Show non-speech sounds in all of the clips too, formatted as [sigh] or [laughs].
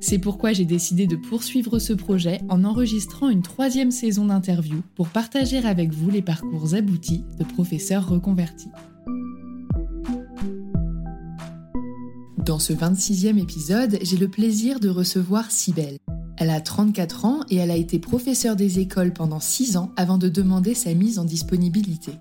C'est pourquoi j'ai décidé de poursuivre ce projet en enregistrant une troisième saison d'interviews pour partager avec vous les parcours aboutis de professeurs reconvertis. Dans ce 26e épisode, j'ai le plaisir de recevoir Cybelle. Elle a 34 ans et elle a été professeure des écoles pendant 6 ans avant de demander sa mise en disponibilité.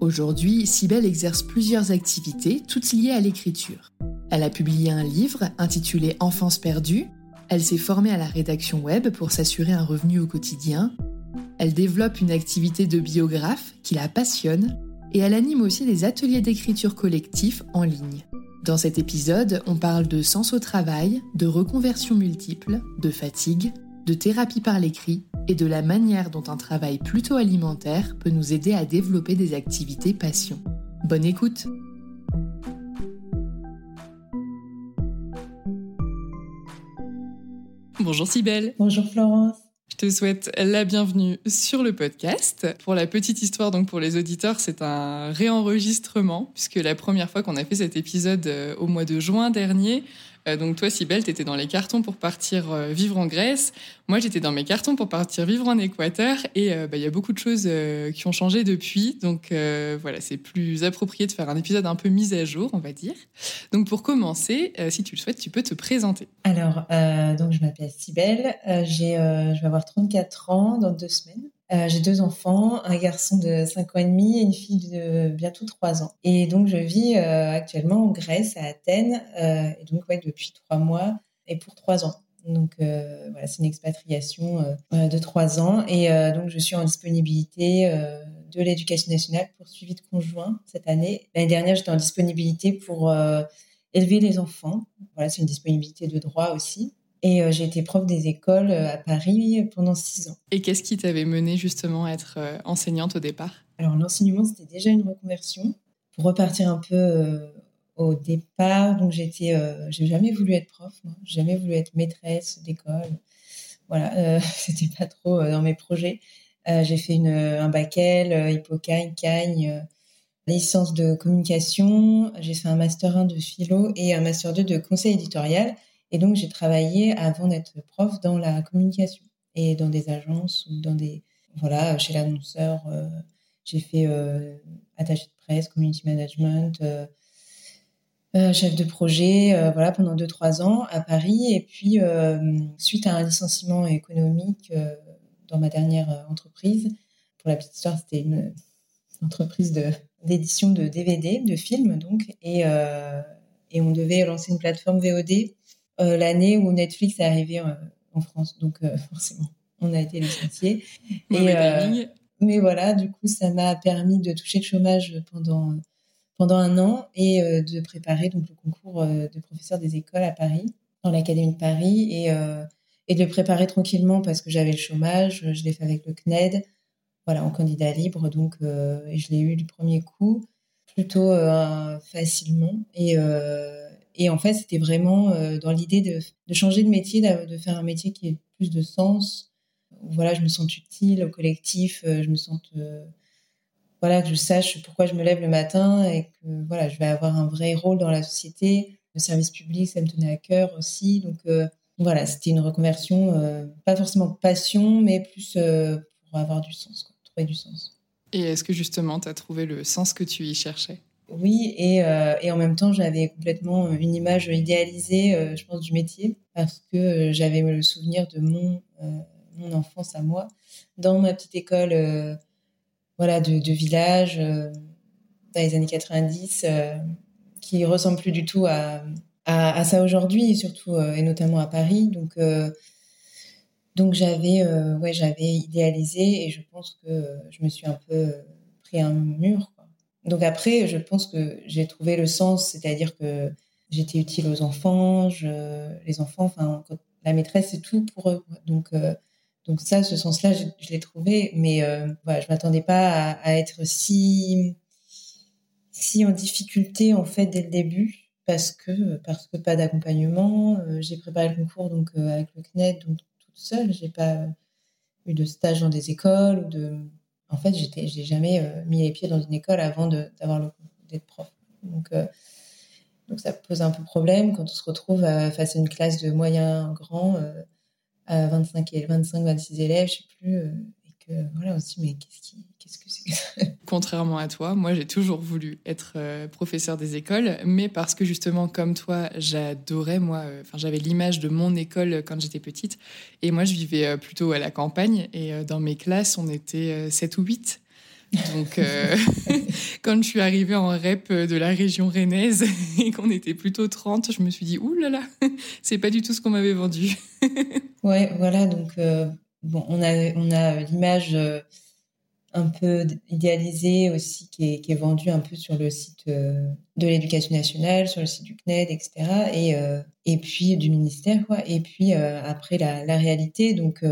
Aujourd'hui, Cybelle exerce plusieurs activités, toutes liées à l'écriture. Elle a publié un livre intitulé Enfance perdue, elle s'est formée à la rédaction web pour s'assurer un revenu au quotidien. Elle développe une activité de biographe qui la passionne et elle anime aussi des ateliers d'écriture collectif en ligne. Dans cet épisode, on parle de sens au travail, de reconversion multiple, de fatigue, de thérapie par l'écrit et de la manière dont un travail plutôt alimentaire peut nous aider à développer des activités passion. Bonne écoute Bonjour Cybelle. Bonjour Florence. Je te souhaite la bienvenue sur le podcast. Pour la petite histoire, donc pour les auditeurs, c'est un réenregistrement puisque la première fois qu'on a fait cet épisode euh, au mois de juin dernier, donc toi, Sibelle, tu étais dans les cartons pour partir euh, vivre en Grèce. Moi, j'étais dans mes cartons pour partir vivre en Équateur. Et euh, bah, il y a beaucoup de choses qui ont changé depuis. Donc voilà, c'est plus approprié de faire un épisode un peu mis à jour, on va dire. Donc pour commencer, si tu le souhaites, tu peux te présenter. Alors, donc je m'appelle Sibelle. j'ai, je vais avoir 34 ans dans deux semaines. Euh, j'ai deux enfants, un garçon de 5 ans et demi et une fille de bientôt 3 ans. Et donc, je vis euh, actuellement en Grèce, à Athènes, euh, donc depuis 3 mois et pour 3 ans. Donc, voilà, c'est une expatriation de 3 ans. Et donc, je suis en disponibilité de l'éducation nationale pour suivi de conjoint cette année. L'année dernière, j'étais en disponibilité pour élever les enfants. Voilà, c'est une disponibilité de droit aussi. Et euh, j'ai été prof des écoles euh, à Paris pendant six ans. Et qu'est-ce qui t'avait mené justement à être euh, enseignante au départ? Alors l'enseignement, c'était déjà une reconversion. Pour repartir un peu au départ, donc j'étais, j'ai jamais voulu être prof, j'ai jamais voulu être maîtresse d'école. Voilà, [laughs] c'était pas trop dans mes projets. j'ai fait une, un bac L, Hippocagne, Cagne, licence de communication. J'ai fait un master 1 de philo et un master 2 de conseil éditorial. Et donc, j'ai travaillé avant d'être prof dans la communication et dans des agences ou dans des. Voilà, chez l'annonceur, j'ai fait attaché de presse, community management, chef de projet, voilà, pendant 2-3 ans à Paris. Et puis, suite à un licenciement économique dans ma dernière entreprise, pour la petite histoire, c'était une entreprise d'édition de, DVD, de films, donc, et, et on devait lancer une plateforme VOD euh, l'année où Netflix est arrivé euh, en France. Donc, euh, [laughs] forcément, on a été licenciés. [laughs] et, mais voilà, du coup, ça m'a permis de toucher le chômage pendant, pendant un an et de préparer donc, le concours de professeur des écoles à Paris, dans l'Académie de Paris. Et, et de le préparer tranquillement parce que j'avais le chômage. Je l'ai fait avec le CNED, voilà, en candidat libre. Donc, et je l'ai eu du premier coup plutôt facilement. Et, et en fait, c'était vraiment euh, dans l'idée de, changer de métier, de, faire un métier qui ait plus de sens. Voilà, je me sens utile au collectif, euh, je me sens euh, voilà que je sache pourquoi je me lève le matin et que voilà, je vais avoir un vrai rôle dans la société. Le service public, ça me tenait à cœur aussi. Donc voilà, c'était une reconversion, pas forcément passion, mais plus pour avoir du sens, trouver du sens. Et est-ce que justement, tu as trouvé le sens que tu y cherchais? Oui, et, euh, et, en même temps, j'avais complètement une image idéalisée, euh, je pense, du métier, parce que euh, j'avais le souvenir de mon, mon enfance à moi, dans ma petite école voilà, de, de village, dans les années 90, qui ressemble plus du tout à, à, à ça aujourd'hui, surtout, et notamment à Paris. Donc, donc j'avais ouais, j'avais idéalisé, et je pense que je me suis un peu pris un mur donc après, je pense que j'ai trouvé le sens, c'est-à-dire que j'étais utile aux enfants, je, les enfants, enfin, la maîtresse, c'est tout pour eux. Donc, euh, donc ça, ce sens-là, je, l'ai trouvé, mais euh, voilà, je m'attendais pas à, être si si en difficulté en fait dès le début, parce que parce que pas d'accompagnement. Euh, j'ai préparé le concours donc avec le CNED, donc toute seule. J'ai pas eu de stage dans des écoles ou de en fait, j'étais, j'ai jamais euh, mis les pieds dans une école avant d'être prof. Donc, euh, donc ça pose un peu problème quand on se retrouve euh, face à une classe de moyens grands, à 25 et 25, 26 élèves, je sais plus, et que voilà aussi, mais qu'est-ce qui, Contrairement à toi, moi j'ai toujours voulu être professeur des écoles, mais parce que justement comme toi, j'adorais moi, enfin j'avais l'image de mon école quand j'étais petite, et moi je vivais plutôt à la campagne, et dans mes classes on était 7 ou 8. Donc, [laughs] quand je suis arrivée en REP de la région rennaise [laughs] et qu'on était plutôt 30, je me suis dit, ouh là là, [laughs] c'est pas du tout ce qu'on m'avait vendu. ouais, voilà, donc, bon, on a, on a l'image un peu idéalisé aussi, qui est, qui est, vendu un peu sur le site euh, de l'éducation nationale, sur le site du CNED, etc. Et, euh, et puis du ministère, quoi. Et puis euh, après la, réalité, donc,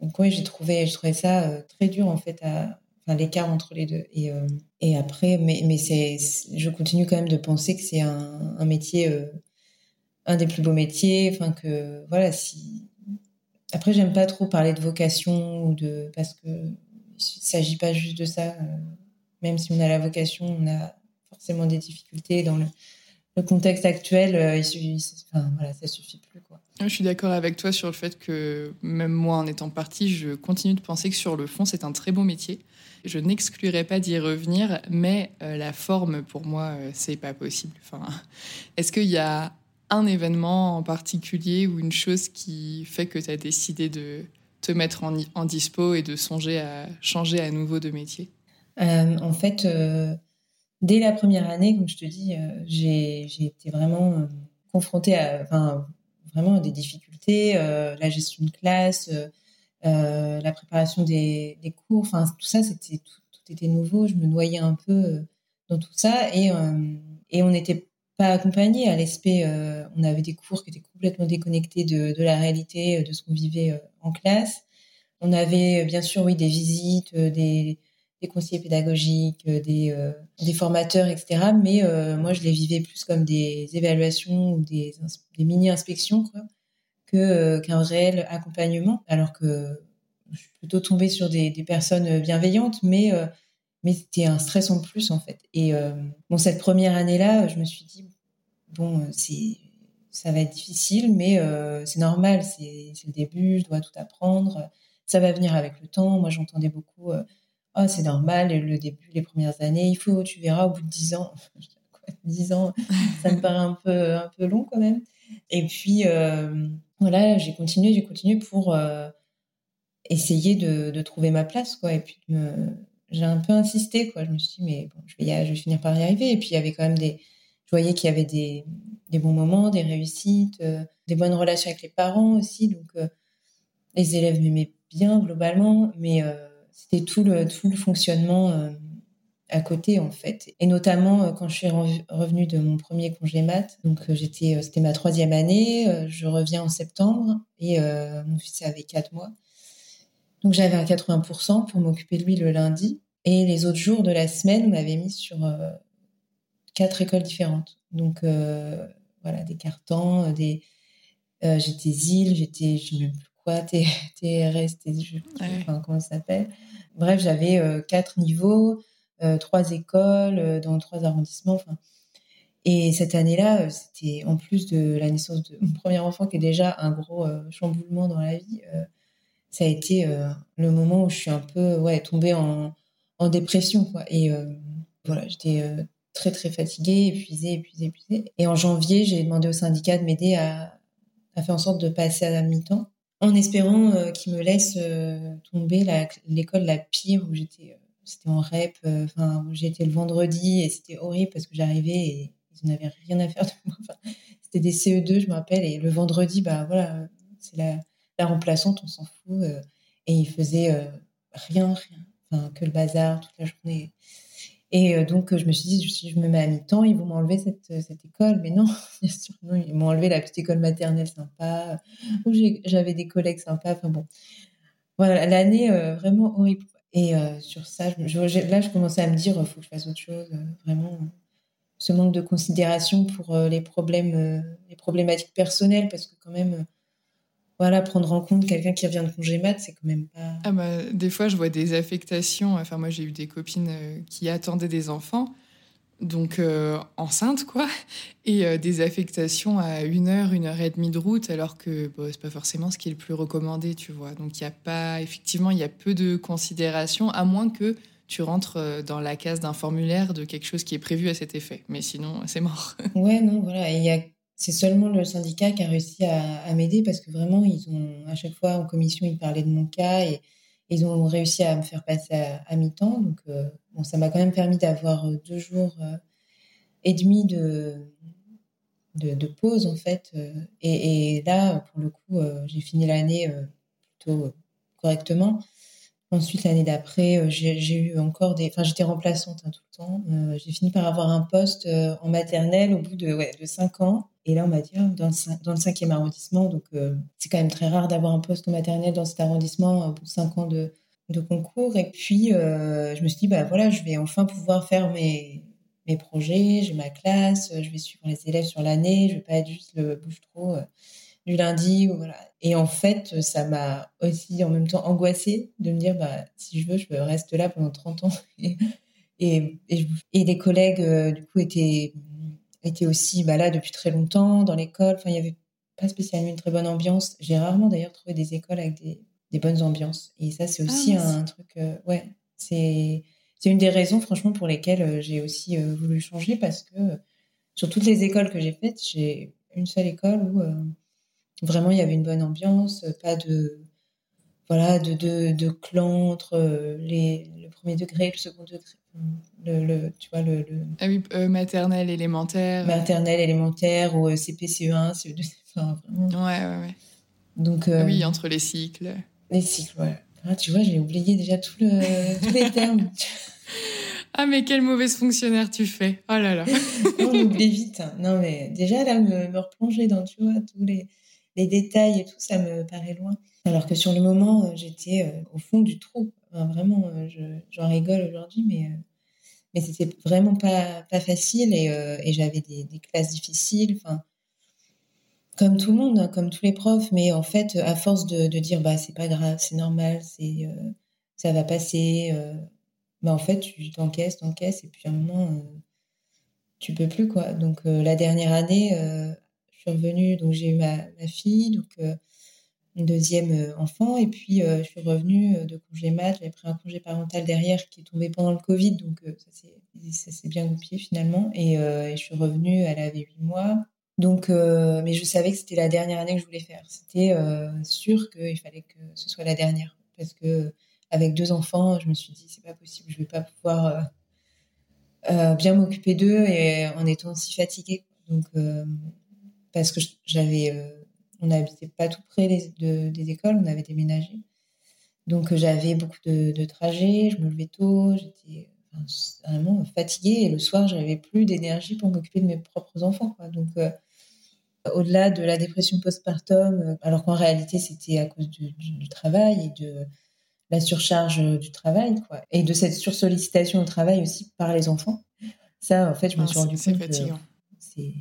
donc oui, j'ai trouvé, je trouvais ça très dur en fait, à, enfin l'écart entre les deux. Et, et après, mais, mais c'est, je continue quand même de penser que c'est un, un, métier, un des plus beaux métiers, enfin que voilà, si après, j'aime pas trop parler de vocation ou de parce que il ne s'agit pas juste de ça. Euh, même si on a la vocation, on a forcément des difficultés dans le, contexte actuel. Euh, il enfin, voilà, ça suffit plus. Quoi. Je suis d'accord avec toi sur le fait que même moi, en étant partie, je continue de penser que sur le fond, c'est un très beau métier. Je n'exclurais pas d'y revenir, mais euh, la forme, pour moi, c'est pas possible. Enfin, est-ce qu'il y a un événement en particulier ou une chose qui fait que tu as décidé de te mettre en, dispo et de songer à changer à nouveau de métier euh, En fait, euh, dès la première année, comme je te dis, euh, j'ai été vraiment confrontée à vraiment des difficultés, la gestion de classe, la préparation des, cours, enfin tout ça, tout, était nouveau. Je me noyais un peu dans tout ça et, on n'était pas accompagné. À l'ESP, euh, on avait des cours qui étaient complètement déconnectés de, de la réalité, de ce qu'on vivait euh, en classe. On avait bien sûr, oui, des visites, euh, des, des conseillers pédagogiques, des, des formateurs, etc. Mais moi, je les vivais plus comme des évaluations ou des, des mini-inspections que, qu'un réel accompagnement. Alors que je suis plutôt tombée sur des, des personnes bienveillantes, mais mais c'était un stress en plus en fait. Et bon, cette première année-là, je me suis dit bon, c'est ça va être difficile, mais c'est normal, c'est le début, je dois tout apprendre. Ça va venir avec le temps. Moi, j'entendais beaucoup, oh, c'est normal, le début, les premières années, il faut, tu verras, au bout de 10 ans. [laughs] 10 ans, [laughs] ça me paraît un peu, un peu long quand même. Et puis, voilà, j'ai continué, j'ai continué pour essayer de, de, trouver ma place, quoi. Et puis, j'ai un peu insisté, quoi. Je me suis dit, mais bon, je vais, je vais finir par y arriver. Et puis, il y avait quand même des. Je voyais qu'il y avait des, des, bons moments, des réussites, euh, des bonnes relations avec les parents aussi. Donc, euh, les élèves m'aimaient bien globalement, mais euh, c'était tout le, tout le fonctionnement à côté en fait. Et notamment quand je suis revenue de mon premier congé mat, donc j'étais, c'était ma troisième année, je reviens en septembre et mon fils avait quatre mois. Donc j'avais un 80% pour m'occuper de lui le lundi. Et les autres jours de la semaine, on m'avait mis sur euh, quatre écoles différentes. Donc euh, voilà, des cartons, des euh, j'étais ZIL, j'étais je ne sais même plus quoi, TRS, enfin, comment ça s'appelle. Bref, j'avais quatre niveaux, trois écoles dans trois arrondissements. Enfin, et cette année-là, c'était en plus de la naissance de mon premier enfant, qui est déjà un gros chamboulement dans la vie ça a été euh, le moment où je suis un peu ouais, tombée en, dépression. Quoi. Et euh, voilà, j'étais euh, très, très fatiguée, épuisée, épuisée, épuisée. Et en janvier, j'ai demandé au syndicat de m'aider à, faire en sorte de passer à la mi-temps, en espérant qu'ils me laissent tomber l'école la, pire où j'étais. c'était en REP, enfin, j'étais le vendredi et c'était horrible parce que j'arrivais et ils n'avaient rien à faire de moi. c'était des CE2, je me rappelle, et le vendredi, bah voilà, c'est la la remplaçante, on s'en fout. Euh, et il faisait euh, rien, rien, enfin, que le bazar toute la journée. Et euh, donc, je me suis dit, si je me mets à mi-temps, ils vont m'enlever cette, école. Mais non, [laughs] bien sûr, non, ils m'ont enlevé la petite école maternelle sympa, où j'avais des collègues sympas. Enfin bon, voilà, l'année vraiment horrible. Et sur ça, je, là, je commençais à me dire, il faut que je fasse autre chose. vraiment, ce manque de considération pour les problèmes, les problématiques personnelles, parce que quand même, voilà, prendre en compte quelqu'un qui revient de congé mat, c'est quand même pas. Ah bah, des fois, je vois des affectations. Enfin, moi, j'ai eu des copines euh, qui attendaient des enfants, donc euh, enceintes, quoi, [laughs] et euh, des affectations à une heure, une heure et demie de route, alors que bon, c'est pas forcément ce qui est le plus recommandé, tu vois. Donc, il y a pas, effectivement, il y a peu de considération, à moins que tu rentres dans la case d'un formulaire de quelque chose qui est prévu à cet effet. Mais sinon, c'est mort. [laughs] ouais, non, voilà. Il y a c'est seulement le syndicat qui a réussi à, m'aider parce que vraiment, ils ont, à chaque fois en commission, ils parlaient de mon cas et ils ont réussi à me faire passer à, mi-temps. Donc, euh, bon, ça m'a quand même permis d'avoir euh, deux jours euh, et demi de, de, pause, en fait. Et, là, pour le coup, j'ai fini l'année plutôt correctement. Ensuite, l'année d'après, j'ai eu encore des. Enfin, j'étais remplaçante hein, tout le temps. j'ai fini par avoir un poste en maternelle au bout de, ouais, de cinq ans. Et là, on m'a dit, ah, dans, le, dans le cinquième arrondissement, donc euh, c'est quand même très rare d'avoir un poste maternel dans cet arrondissement pour cinq ans de, concours. Et puis, euh, je me suis dit, bah voilà, je vais enfin pouvoir faire mes, mes projets, j'ai ma classe, je vais suivre les élèves sur l'année, je vais pas être juste le bouche-trop euh, du lundi. Voilà. Et en fait, ça m'a aussi en même temps angoissée de me dire, bah, si je veux, je reste là pendant 30 ans. [laughs] et, et, et, les collègues, du coup, étaient était aussi bah, là depuis très longtemps dans l'école. Enfin, il n'y avait pas spécialement une très bonne ambiance. J'ai rarement d'ailleurs trouvé des écoles avec des, des, bonnes ambiances. Et ça, c'est aussi ah, un truc. Euh, ouais, c'est c'est une des raisons, franchement, pour lesquelles euh, j'ai aussi euh, voulu changer parce que sur toutes les écoles que j'ai faites, j'ai une seule école où vraiment il y avait une bonne ambiance, pas de voilà de, de, de clan entre les, le premier degré et le second degré le, tu vois, le, Ah oui, euh, maternelle, élémentaire. Maternelle, élémentaire, ou CP, CE1, CE2. Enfin, Ouais, ouais, ouais. Donc, ah oui, entre les cycles. Les cycles, ouais. Ah, tu vois, j'ai oublié déjà tout le, [laughs] tous les termes. ah, mais quelle mauvaise fonctionnaire tu fais. Oh là là. [laughs] on oublie vite. Hein. Non, mais déjà, là, me, me replonger dans, tu vois, tous les, les détails et tout, ça me paraît loin. Alors que sur le moment, j'étais au fond du trou. vraiment, j'en rigole aujourd'hui, mais mais c'était vraiment pas, pas facile et, euh, j'avais des, classes difficiles. Enfin, comme tout le monde, hein, comme tous les profs, mais en fait, à force de, dire bah c'est pas grave, c'est normal, c'est euh, ça va passer, euh, bah en fait tu t'encaisses, t'encaisses et puis à un moment tu peux plus quoi. Donc la dernière année, je suis revenue, donc j'ai eu ma, fille, donc une deuxième enfant, et puis je suis revenue de congé mat, j'avais pris un congé parental derrière qui est tombé pendant le Covid, donc ça s'est bien goupillé finalement, et, je suis revenue, elle avait huit mois, donc, mais je savais que c'était la dernière année que je voulais faire. C'était sûr qu'il fallait que ce soit la dernière. Parce que avec deux enfants, je me suis dit, c'est pas possible, je vais pas pouvoir euh, bien m'occuper d'eux et en étant si fatiguée. Donc, euh, parce que j'avais, euh, on n'habitait pas tout près des, des écoles, on avait déménagé. Donc, j'avais beaucoup de, trajets, je me levais tôt, j'étais vraiment fatiguée et le soir, j'avais plus d'énergie pour m'occuper de mes propres enfants. Quoi. Donc, au-delà de la dépression postpartum, alors qu'en réalité, c'était à cause du, du, travail et de la surcharge du travail, quoi. Et de cette sursollicitation au travail aussi par les enfants. Ça, en fait, je me ah, suis rendu compte que c'est.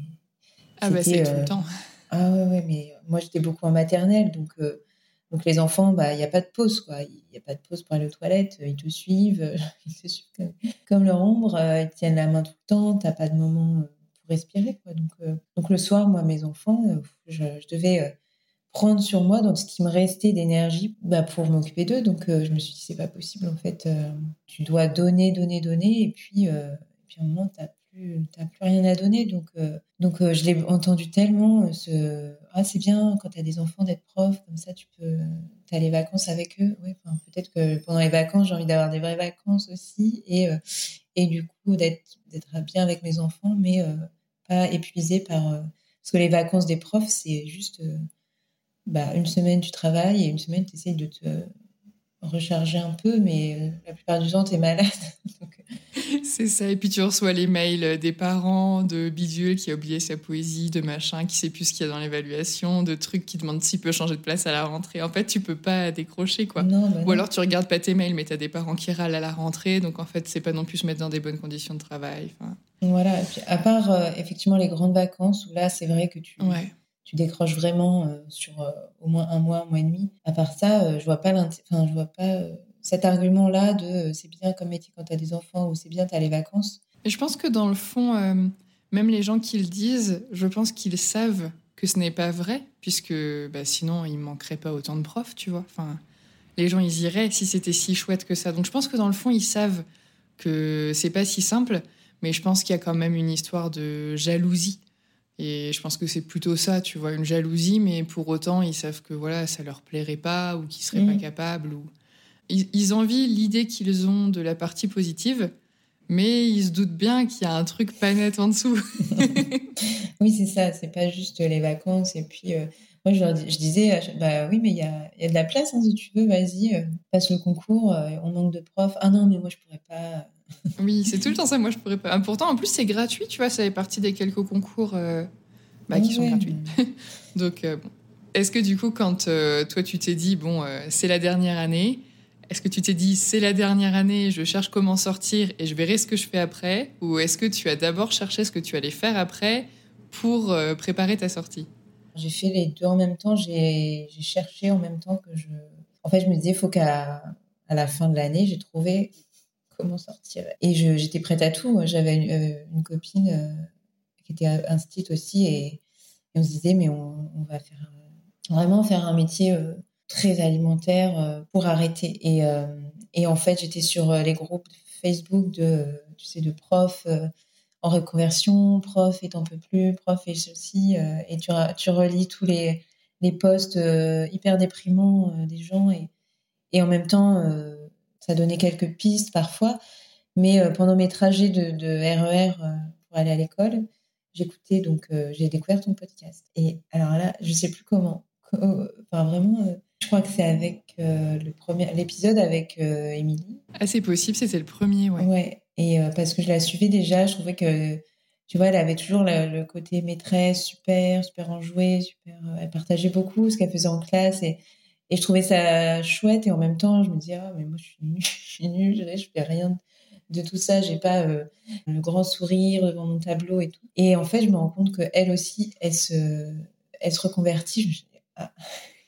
Ah, bah, c'est tout le euh, temps. Ah, ouais, ouais, mais moi, j'étais beaucoup en maternelle, donc. Euh, donc les enfants, bah il n'y a pas de pause quoi. Il n'y a pas de pause pour aller aux toilettes. Ils te suivent, [laughs] ils te suivent comme, leur ombre. Ils tiennent la main tout le temps. T'as pas de moment euh, pour respirer quoi. Donc donc le soir, moi mes enfants, je, je devais prendre sur moi dans ce qui me restait d'énergie bah, pour m'occuper d'eux. Donc euh, je me suis dit, c'est pas possible en fait. Euh, tu dois donner, donner, donner. Et puis, euh, puis à un moment, tu plus, plus rien à donner. Donc, donc je l'ai entendu tellement. Ce... Ah, c'est bien quand tu as des enfants d'être prof, comme ça tu peux. Tu as les vacances avec eux. Ouais, peut-être que pendant les vacances, j'ai envie d'avoir des vraies vacances aussi. Et, et du coup, d'être bien avec mes enfants, mais pas épuisé par. parce que les vacances des profs, c'est juste bah, une semaine tu travailles et une semaine tu essayes de te recharger un peu, mais euh, la plupart du temps tu es malade. [laughs] Euh. C'est ça, et puis tu reçois les mails des parents, de Bidule qui a oublié sa poésie, de machin, qui sait plus ce qu'il y a dans l'évaluation, de trucs qui demandent s'il peut changer de place à la rentrée. En fait, tu peux pas décrocher, quoi. Bah Ou alors tu regardes pas tes mails, mais tu as des parents qui râlent à la rentrée, donc en fait, c'est pas non plus se mettre dans des bonnes conditions de travail. Voilà, à part euh, effectivement les grandes vacances, où là, c'est vrai que tu, ouais tu décroches vraiment euh, sur euh, au moins un mois, un mois et demi. À part ça, euh, je vois pas enfin, je vois pas cet argument-là de c'est bien comme métier quand tu as des enfants ou c'est bien tu as les vacances. Et je pense que dans le fond, même les gens qui le disent, je pense qu'ils savent que ce n'est pas vrai, puisque bah, sinon il manquerait pas autant de profs, tu vois. Enfin, les gens ils iraient si c'était si chouette que ça. Donc je pense que dans le fond ils savent que c'est pas si simple, mais je pense qu'il y a quand même une histoire de jalousie et je pense que c'est plutôt ça, tu vois, une jalousie, mais pour autant, ils savent que voilà, ça leur plairait pas ou qu'ils seraient pas mm. capables. Ou... Ils, ils envient l'idée qu'ils ont de la partie positive, mais ils se doutent bien qu'il y a un truc pas net en dessous. [laughs] [laughs] oui, c'est ça, c'est pas juste les vacances. Et puis, euh, moi, je, leur, je, disais, bah oui, mais il y a, y a, de la place, hein, si tu veux, vas-y, euh, passe le concours, euh, on manque de profs. Ah non, mais moi, je pourrais pas oui, [laughs] c'est tout le temps ça. Moi, je pourrais pas. Pourtant, en plus, c'est gratuit, tu vois. Ça fait partie des quelques concours euh, bah, qui sont gratuits. [laughs] Donc, euh, bon. Est-ce que du coup, quand euh, toi, tu t'es dit, bon, c'est la dernière année, est-ce que tu t'es dit, c'est la dernière année, je cherche comment sortir et je verrai ce que je fais après Ou est-ce que tu as d'abord cherché ce que tu allais faire après pour préparer ta sortie? J'ai fait les deux en même temps. J'ai cherché en même temps que je. En fait, je me disais, il faut qu'à à la fin de l'année, j'ai trouvé comment sortir. Et j'étais prête à tout. J'avais une, euh, copine euh, qui était instite aussi et, on se disait, mais on, va faire vraiment faire un métier euh, très alimentaire pour arrêter. Et, en fait, j'étais sur les groupes Facebook de, tu sais, de profs en reconversion, prof et t'en peux plus, prof et ceci. et tu, tu relis tous les, les posts hyper déprimants des gens et en même temps, ça donnait quelques pistes parfois. Mais euh, pendant mes trajets de, RER e euh, pour aller à l'école, j'écoutais, donc euh, j'ai découvert ton podcast. Et alors là, je sais plus comment. Enfin, vraiment, je crois que c'est avec le premier, l'épisode avec Émilie. ah, c'est possible, c'était le premier, ouais. Ouais, et parce que je la suivais déjà, je trouvais que, tu vois, elle avait toujours le, côté maîtresse, super, super enjouée, super. elle partageait beaucoup ce qu'elle faisait en classe et et je trouvais ça chouette et en même temps, je me disais, ah, mais moi, je suis nulle, [laughs] je suis fais rien de tout ça, j'ai pas euh, le grand sourire devant mon tableau et tout. Et en fait, je me rends compte qu'elle aussi, elle se, elle se reconvertit. Ah.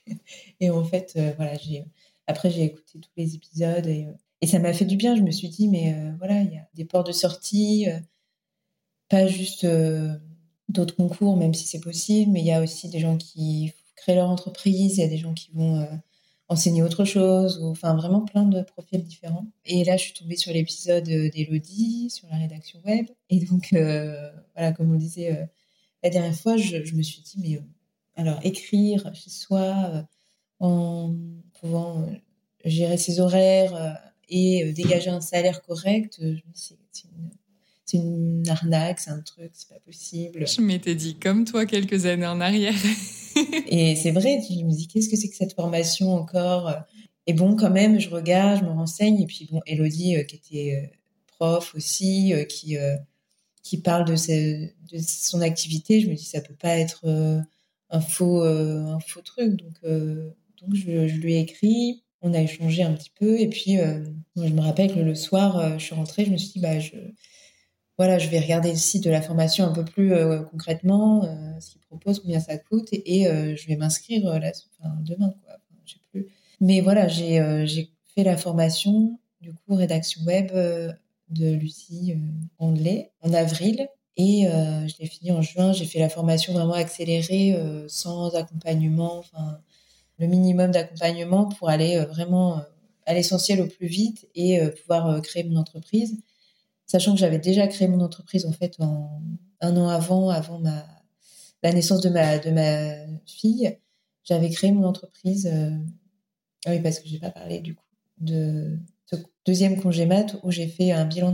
[laughs] Et en fait, euh, voilà, j'ai, après, j'ai écouté tous les épisodes et, euh, et ça m'a fait du bien. Je me suis dit, mais voilà, il y a des ports de sortie, pas juste d'autres concours, même si c'est possible. Mais il y a aussi des gens qui créent leur entreprise, il y a des gens qui vont enseigner autre chose, ou, enfin vraiment plein de profils différents. Et là, je suis tombée sur l'épisode d'Elodie, sur la rédaction web. Et donc, voilà, comme on disait la dernière fois, je, me suis dit, mais alors écrire chez soi en pouvant gérer ses horaires et dégager un salaire correct, je c'est une c'est une arnaque, c'est un truc, c'est pas possible. Je m'étais dit comme toi quelques années en arrière. [laughs] et c'est vrai, je me dis qu'est-ce que c'est que cette formation encore? Et bon, quand même, je regarde, je me renseigne. Et puis bon, Elodie, euh, qui était euh, prof aussi, euh, qui qui parle de, de, son activité, je me dis ça peut pas être un faux un faux truc. Donc donc je, je, lui ai écrit. On a échangé un petit peu et puis je me rappelle que le soir, je suis rentrée, je me suis dit bah je voilà, je vais regarder le site de la formation un peu plus euh, concrètement, euh, ce qu'il propose, combien ça coûte, et, euh, je vais m'inscrire demain, quoi. sais plus. Mais voilà, j'ai fait la formation, du coup, rédaction web de Lucie Anglais en avril. Et je l'ai fini en juin. J'ai fait la formation vraiment accélérée, sans accompagnement, enfin, le minimum d'accompagnement pour aller vraiment à l'essentiel au plus vite et pouvoir créer mon entreprise sachant que j'avais déjà créé mon entreprise en fait en, un an avant, avant ma, la naissance de ma, de ma fille. J'avais créé mon entreprise. Euh, ah oui, parce que j'ai pas parlé du coup de ce deuxième congé mat où j'ai fait un bilan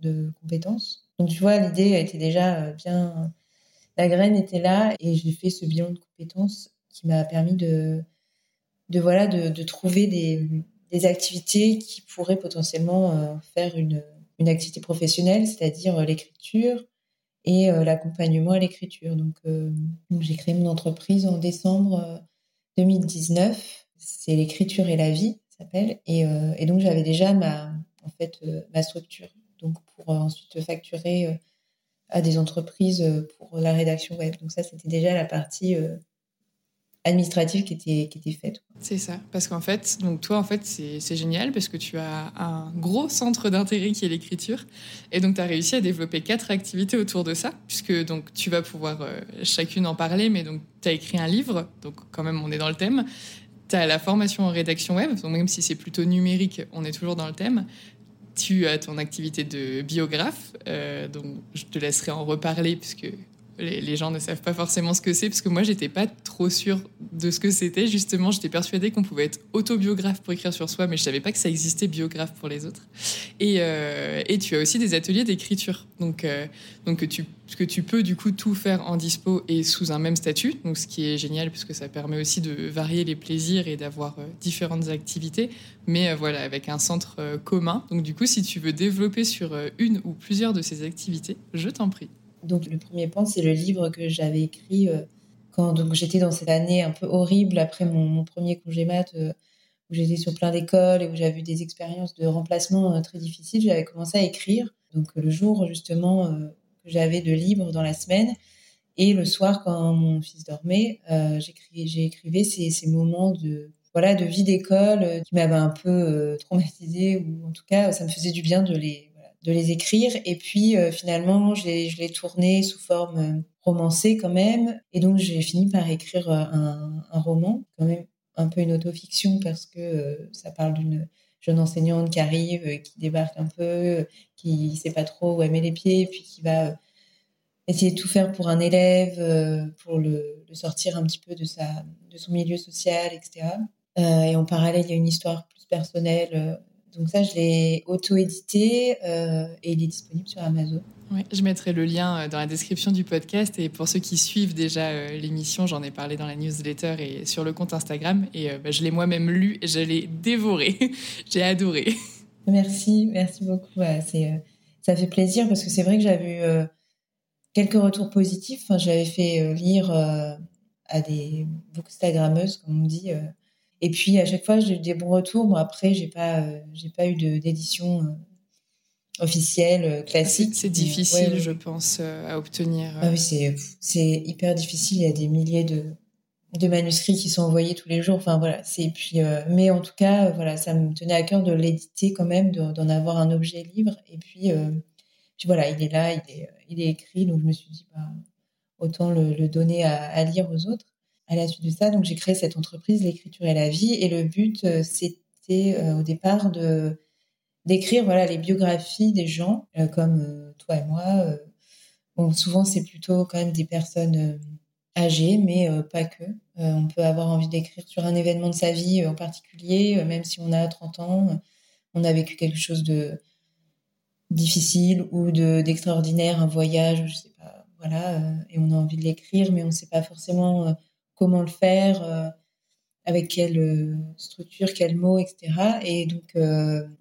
de, compétences. Donc tu vois, l'idée était déjà euh, bien, la graine était là et j'ai fait ce bilan de compétences qui m'a permis de, de voilà, de, de trouver des, des, activités qui pourraient potentiellement euh, faire une une activité professionnelle, c'est-à-dire euh, l'écriture et euh, l'accompagnement à l'écriture. Donc, euh, j'ai créé mon entreprise en décembre 2019. C'est l'écriture et la vie, s'appelle. Et, et, donc, j'avais déjà ma, en fait, ma structure. Donc, pour ensuite facturer à des entreprises pour la rédaction web. Donc, ça, c'était déjà la partie administrative qui était, qui était faite. C'est ça, parce qu'en fait, donc toi, en fait, c'est génial parce que tu as un gros centre d'intérêt qui est l'écriture, et donc tu as réussi à développer quatre activités autour de ça, puisque donc tu vas pouvoir euh, chacune en parler, mais donc tu as écrit un livre, donc quand même on est dans le thème. Tu as la formation en rédaction web, donc même si c'est plutôt numérique, on est toujours dans le thème. Tu as ton activité de biographe, euh, donc je te laisserai en reparler puisque les, gens ne savent pas forcément ce que c'est, parce que moi, j'étais pas trop sûre de ce que c'était. Justement, j'étais persuadée qu'on pouvait être autobiographe pour écrire sur soi, mais je savais pas que ça existait biographe pour les autres. Et, euh, et tu as aussi des ateliers d'écriture, donc, euh, donc que, tu, que tu peux du coup tout faire en dispo et sous un même statut, donc ce qui est génial, puisque ça permet aussi de varier les plaisirs et d'avoir euh, différentes activités, mais voilà, avec un centre commun. Donc du coup, si tu veux développer sur une ou plusieurs de ces activités, je t'en prie. Donc le premier point, c'est le livre que j'avais écrit donc j'étais dans cette année un peu horrible après mon, premier congé mat euh, où j'étais sur plein d'écoles et où j'avais eu des expériences de remplacement euh, très difficiles. J'avais commencé à écrire. Donc le jour justement que j'avais de libre dans la semaine et le soir quand mon fils dormait, écrivé ces, ces moments de voilà de vie d'école qui m'avaient un peu traumatisée ou en tout cas ça me faisait du bien de les de les écrire. Et puis euh, finalement, je l'ai tourné sous forme euh, romancée quand même. Et donc j'ai fini par écrire euh, un, roman, quand même un peu une autofiction parce que ça parle d'une jeune enseignante qui arrive, qui débarque un peu, qui sait pas trop où elle met les pieds, puis qui va essayer de tout faire pour un élève, pour le, sortir un petit peu de, sa, de son milieu social, etc. et en parallèle, il y a une histoire plus personnelle donc ça, je l'ai auto-édité euh, et il est disponible sur Amazon. Oui, je mettrai le lien euh, dans la description du podcast. Et pour ceux qui suivent déjà euh, l'émission, j'en ai parlé dans la newsletter et sur le compte Instagram. Et bah, je l'ai moi-même lu et je l'ai dévoré. [laughs] J'ai adoré. Merci, merci beaucoup. c'est, ça fait plaisir parce que c'est vrai que j'avais eu quelques retours positifs. Enfin, j'avais fait lire à des Instagrammeuses, comme on dit, et puis à chaque fois, j'ai eu des bons retours. Bon, après, j'ai pas, euh, j'ai pas eu d'édition euh, officielle euh, classique. C'est difficile, je pense, à obtenir. Ah oui, c'est c'est hyper difficile. Il y a des milliers de de manuscrits qui sont envoyés tous les jours. Enfin voilà, c'est puis mais en tout cas voilà, ça me tenait à cœur de l'éditer quand même, d'en avoir un objet livre. Et puis puis voilà, il est là, il est il est écrit. Donc je me suis dit bah autant le, donner à, lire aux autres. À la suite de ça, donc j'ai créé cette entreprise, l'écriture et la vie, et le but c'était au départ de d'écrire voilà les biographies des gens comme toi et moi. Bon, souvent c'est plutôt quand même des personnes âgées, mais pas que. on peut avoir envie d'écrire sur un événement de sa vie en particulier, même si on a 30 ans on a vécu quelque chose de difficile ou de d'extraordinaire, un voyage, je sais pas, voilà, euh, et on a envie de l'écrire, mais on ne sait pas forcément euh, comment le faire, euh, avec quelle structure, quels mots, etc. Et donc,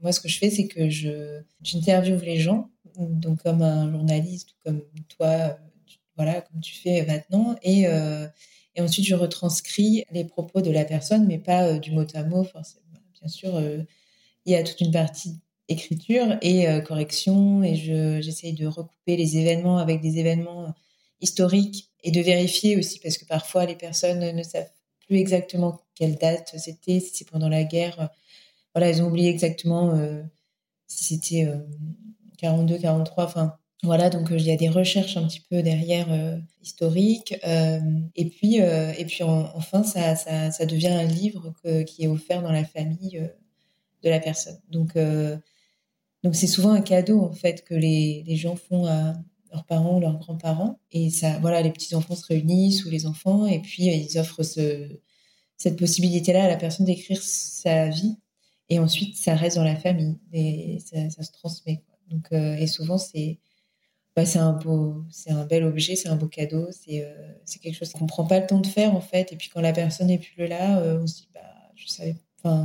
moi, ce que je fais, c'est que je j'interviewe les gens, donc comme un journaliste, comme toi, voilà, comme tu fais maintenant, et et ensuite je retranscris les propos de la personne, mais pas du mot à mot, forcément. Bien sûr, il y a toute une partie écriture et euh, correction et j'essaye de recouper les événements avec des événements euh, historiques et de vérifier aussi parce que parfois les personnes ne savent plus exactement quelle date c'était, si c'est pendant la guerre. Voilà, elles ont oublié exactement euh, si c'était 42, 43, enfin voilà, donc il y a des recherches un petit peu derrière historiques. et puis, et puis enfin, ça, ça, ça, devient un livre qui est offert dans la famille de la personne. Donc, euh, donc c'est souvent un cadeau en fait que les, les, gens font à leurs parents leurs grands-parents. Et ça, voilà, les petits enfants se réunissent ou les enfants, et puis euh, ils offrent ce, cette possibilité-là à la personne d'écrire sa vie. Et ensuite, ça reste dans la famille et ça, se transmet. Donc, euh, et souvent, c'est bah, c'est un beau, c'est un bel objet, c'est un beau cadeau, c'est c'est quelque chose qu'on prend pas le temps de faire en fait. Et puis quand la personne n'est plus là, on se dit bah je savais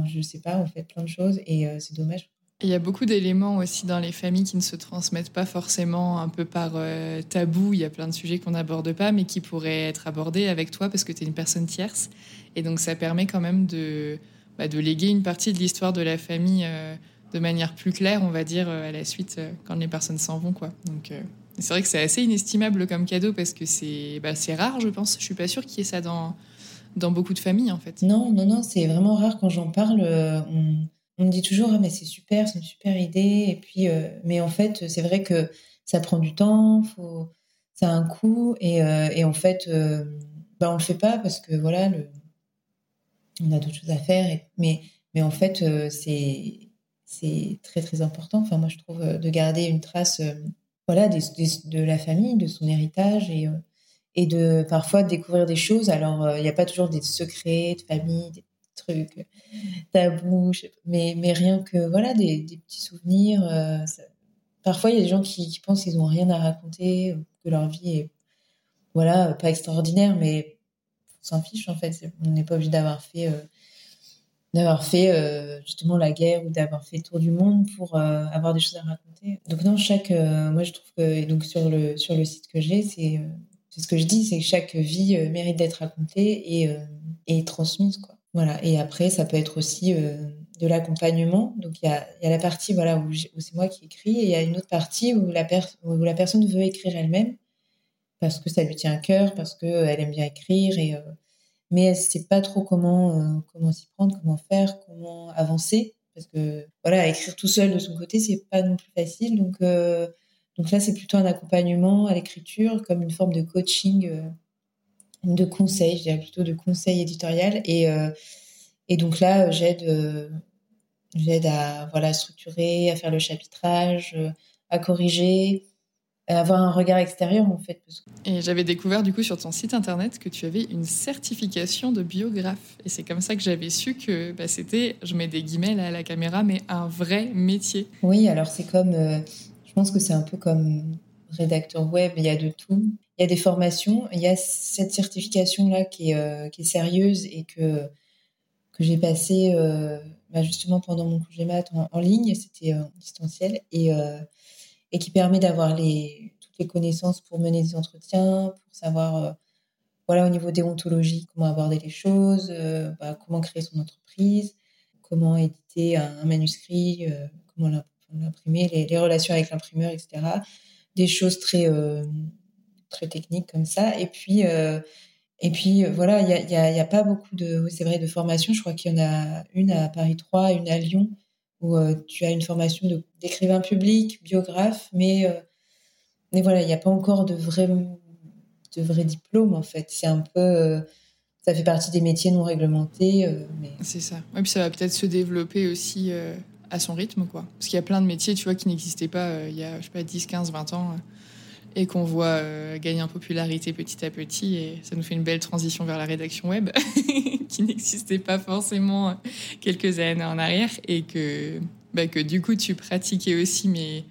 je sais pas, on fait plein de choses et euh, c'est dommage. Il y a beaucoup d'éléments aussi dans les familles qui ne se transmettent pas forcément un peu par euh, tabou. Il y a plein de sujets qu'on n'aborde pas, mais qui pourraient être abordés avec toi parce que tu es une personne tierce. Et donc, ça permet quand même de, bah, de léguer une partie de l'histoire de la famille euh, de manière plus claire, on va dire, à la suite, quand les personnes s'en vont. Quoi. Donc, c'est vrai que c'est assez inestimable comme cadeau parce que c'est bah, rare, je pense. Je suis pas sûre qu'il y ait ça dans dans beaucoup de familles, en fait. Non, non, non, c'est vraiment rare quand j'en parle. Euh, on, me dit toujours, ah, mais c'est super, c'est une super idée. Et puis, euh, mais en fait, c'est vrai que ça prend du temps, faut, ça a un coût. Et, euh, en fait, bah, on le fait pas parce que voilà, on a d'autres choses à faire. mais, mais en fait, c'est c'est très très important. Enfin, moi, je trouve de garder une trace, voilà, de la famille, de son héritage et et de parfois découvrir des choses. Alors, euh, il n'y a pas toujours des secrets de famille, trucs tabous, mais, mais rien que voilà, des, petits souvenirs. Euh, parfois, il y a des gens qui, pensent qu'ils n'ont rien à raconter, que leur vie est voilà, pas extraordinaire, mais on s'en fiche en fait. On n'est pas obligé d'avoir fait. Euh, d'avoir fait justement la guerre ou d'avoir fait le tour du monde pour avoir des choses à raconter. Donc non, chaque, moi je trouve que donc sur le sur le site que j'ai, c'est ce que je dis, c'est que chaque vie euh, mérite d'être racontée et, euh, et, transmise. Quoi. Voilà. Et après, ça peut être aussi euh, de l'accompagnement. Donc, il y a, y a, la partie voilà, où, c'est moi qui écris et il y a une autre partie où la, où la personne veut écrire elle-même parce que ça lui tient à cœur, parce qu'elle aime bien écrire. Et, mais elle ne sait pas trop comment, comment s'y prendre, comment faire, comment avancer. Parce que voilà, écrire tout seul de son côté, c'est pas non plus facile. Donc, donc là, c'est plutôt un accompagnement à l'écriture, comme une forme de coaching, euh, de conseil, je dirais plutôt de conseil éditorial. Et, euh, et donc là, j'aide, euh, j'aide à voilà structurer, à faire le chapitrage, à corriger, à avoir un regard extérieur en fait. Et j'avais découvert du coup sur ton site internet que tu avais une certification de biographe. Et c'est comme ça que j'avais su que bah, c'était, je mets des guillemets à la caméra, mais un vrai métier. Oui, alors c'est comme je pense que c'est un peu comme rédacteur web, il y a de tout. Il y a des formations, il y a cette certification-là qui, euh, qui est sérieuse et que, que j'ai passée euh, bah, justement pendant mon congé mat en, en ligne, c'était euh, distanciel, et, et qui permet d'avoir les, toutes les connaissances pour mener des entretiens, pour savoir, voilà, au niveau déontologie, comment aborder les choses, bah, comment créer son entreprise, comment éditer un, manuscrit, comment l'imprimer, les, relations avec l'imprimeur, etc. Des choses très, très techniques comme ça. Et puis, euh, et puis euh, voilà, il n'y a, y a, pas beaucoup de, c'est vrai, de formations. Je crois qu'il y en a une à Paris 3, une à Lyon, où tu as une formation d'écrivain public, biographe, mais, mais voilà, il n'y a pas encore de vrai de vrais diplômes en fait. C'est un peu ça fait partie des métiers non réglementés. mais... C'est ça. Et puis ça va peut-être se développer aussi à son rythme, quoi. Parce qu'il y a plein de métiers, tu vois, qui n'existaient pas il y a, je sais pas, 10, 15, 20 ans et qu'on voit euh, gagner en popularité petit à petit. Et ça nous fait une belle transition vers la rédaction web, [laughs] qui n'existait pas forcément quelques années en arrière, et que, bah, que du coup tu pratiquais aussi, mais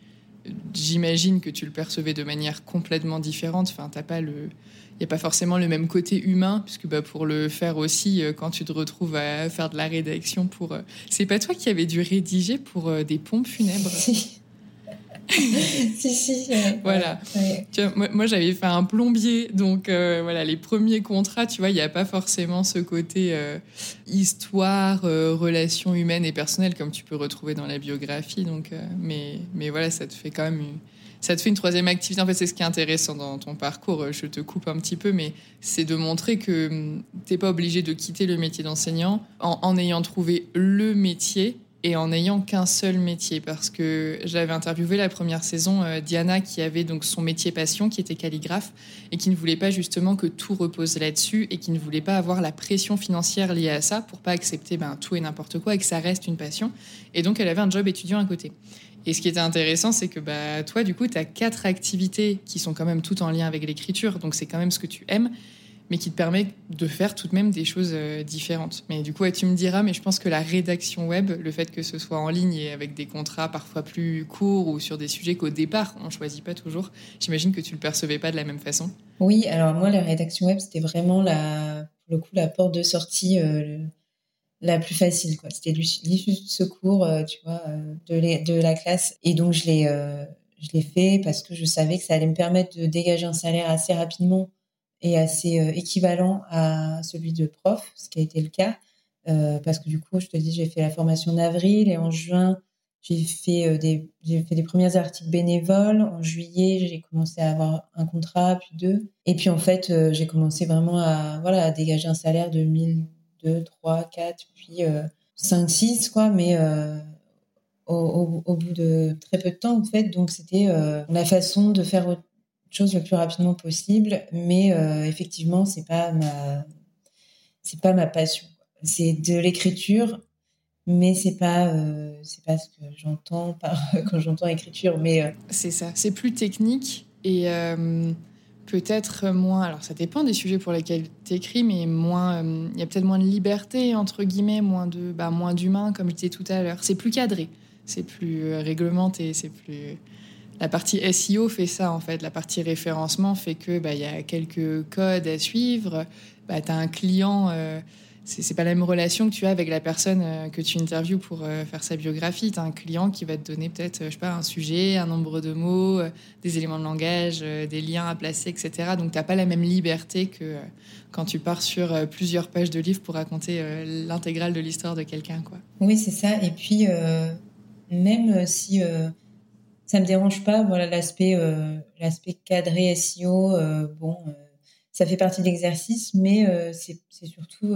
j'imagine que tu le percevais de manière complètement différente. Enfin, t'as pas le il n'y a pas forcément le même côté humain, puisque bah, pour le faire aussi, euh, quand tu te retrouves à faire de la rédaction pour... Euh, c'est pas toi qui avais dû rédiger pour des pompes funèbres [laughs] [laughs] si, si. voilà. moi, j'avais fait un plombier, donc euh, voilà, les premiers contrats, tu vois, il n'y a pas forcément ce côté euh, histoire, euh, relations humaines et personnelles comme tu peux retrouver dans la biographie. Donc, mais, mais voilà, ça te fait quand même une, ça te fait une troisième activité. En fait, c'est ce qui est intéressant dans ton parcours. Je te coupe un petit peu, mais c'est de montrer que hum, tu n'es pas obligé de quitter le métier d'enseignant en, en ayant trouvé le métier et en n'ayant qu'un seul métier parce que j'avais interviewé la première saison euh, Diana qui avait donc son métier passion qui était calligraphe et qui ne voulait pas justement que tout repose là-dessus et qui ne voulait pas avoir la pression financière liée à ça pour pas accepter ben, tout et n'importe quoi et que ça reste une passion et donc elle avait un job étudiant à côté. Et ce qui était intéressant, c'est que bah, toi, du coup, tu as quatre activités qui sont quand même toutes en lien avec l'écriture, donc c'est quand même ce que tu aimes mais qui te permet de faire tout de même des choses euh, différentes. Mais du coup, tu me diras, mais je pense que la rédaction web, le fait que ce soit en ligne et avec des contrats parfois plus courts ou sur des sujets qu'au départ on choisit pas toujours, j'imagine que tu le percevais pas de la même façon. Oui, alors moi, la rédaction web, c'était vraiment pour le coup, la porte de sortie euh, la plus facile. C'était l'issue de secours, euh, tu vois, de, de, la classe. Et donc, je l'ai fait parce que je savais que ça allait me permettre de dégager un salaire assez rapidement est assez euh, équivalent à celui de prof, ce qui a été le cas. Euh, parce que du coup, je te dis, j'ai fait la formation en avril et en juin, j'ai fait, euh, des, j'ai fait des premiers articles bénévoles. En juillet, j'ai commencé à avoir un contrat, puis deux. Et puis en fait, j'ai commencé vraiment à, voilà, à dégager un salaire de 1002, 3, 4, puis 5, 6, quoi. Mais au, au, bout de très peu de temps, en fait. Donc c'était la façon de faire chose le plus rapidement possible. Mais euh, effectivement, c'est pas ma, pas ma passion. C'est de l'écriture, mais c'est pas, euh, pas ce que j'entends [laughs] quand j'entends écriture. Mais euh, c'est ça. C'est plus technique et peut-être moins. Alors, ça dépend des sujets pour lesquels tu écris, mais moins. Il y a peut-être moins de liberté entre guillemets, moins de, bah, moins d'humain, comme je disais tout à l'heure. C'est plus cadré, c'est plus réglementé, c'est plus la partie SEO fait ça en fait. La partie référencement fait que bah, il y a quelques codes à suivre. Bah, tu as un client, euh, c'est pas la même relation que tu as avec la personne euh, que tu interviews pour euh, faire sa biographie. Tu as un client qui va te donner peut-être, je sais pas, un sujet, un nombre de mots, des éléments de langage, des liens à placer, etc. Donc tu pas la même liberté que quand tu pars sur plusieurs pages de livres pour raconter l'intégrale de l'histoire de quelqu'un. quoi. Oui, c'est ça. Et puis, même si ça me dérange pas. Voilà l'aspect euh, l'aspect cadré SEO. Euh, bon, euh, ça fait partie de l'exercice, mais c'est surtout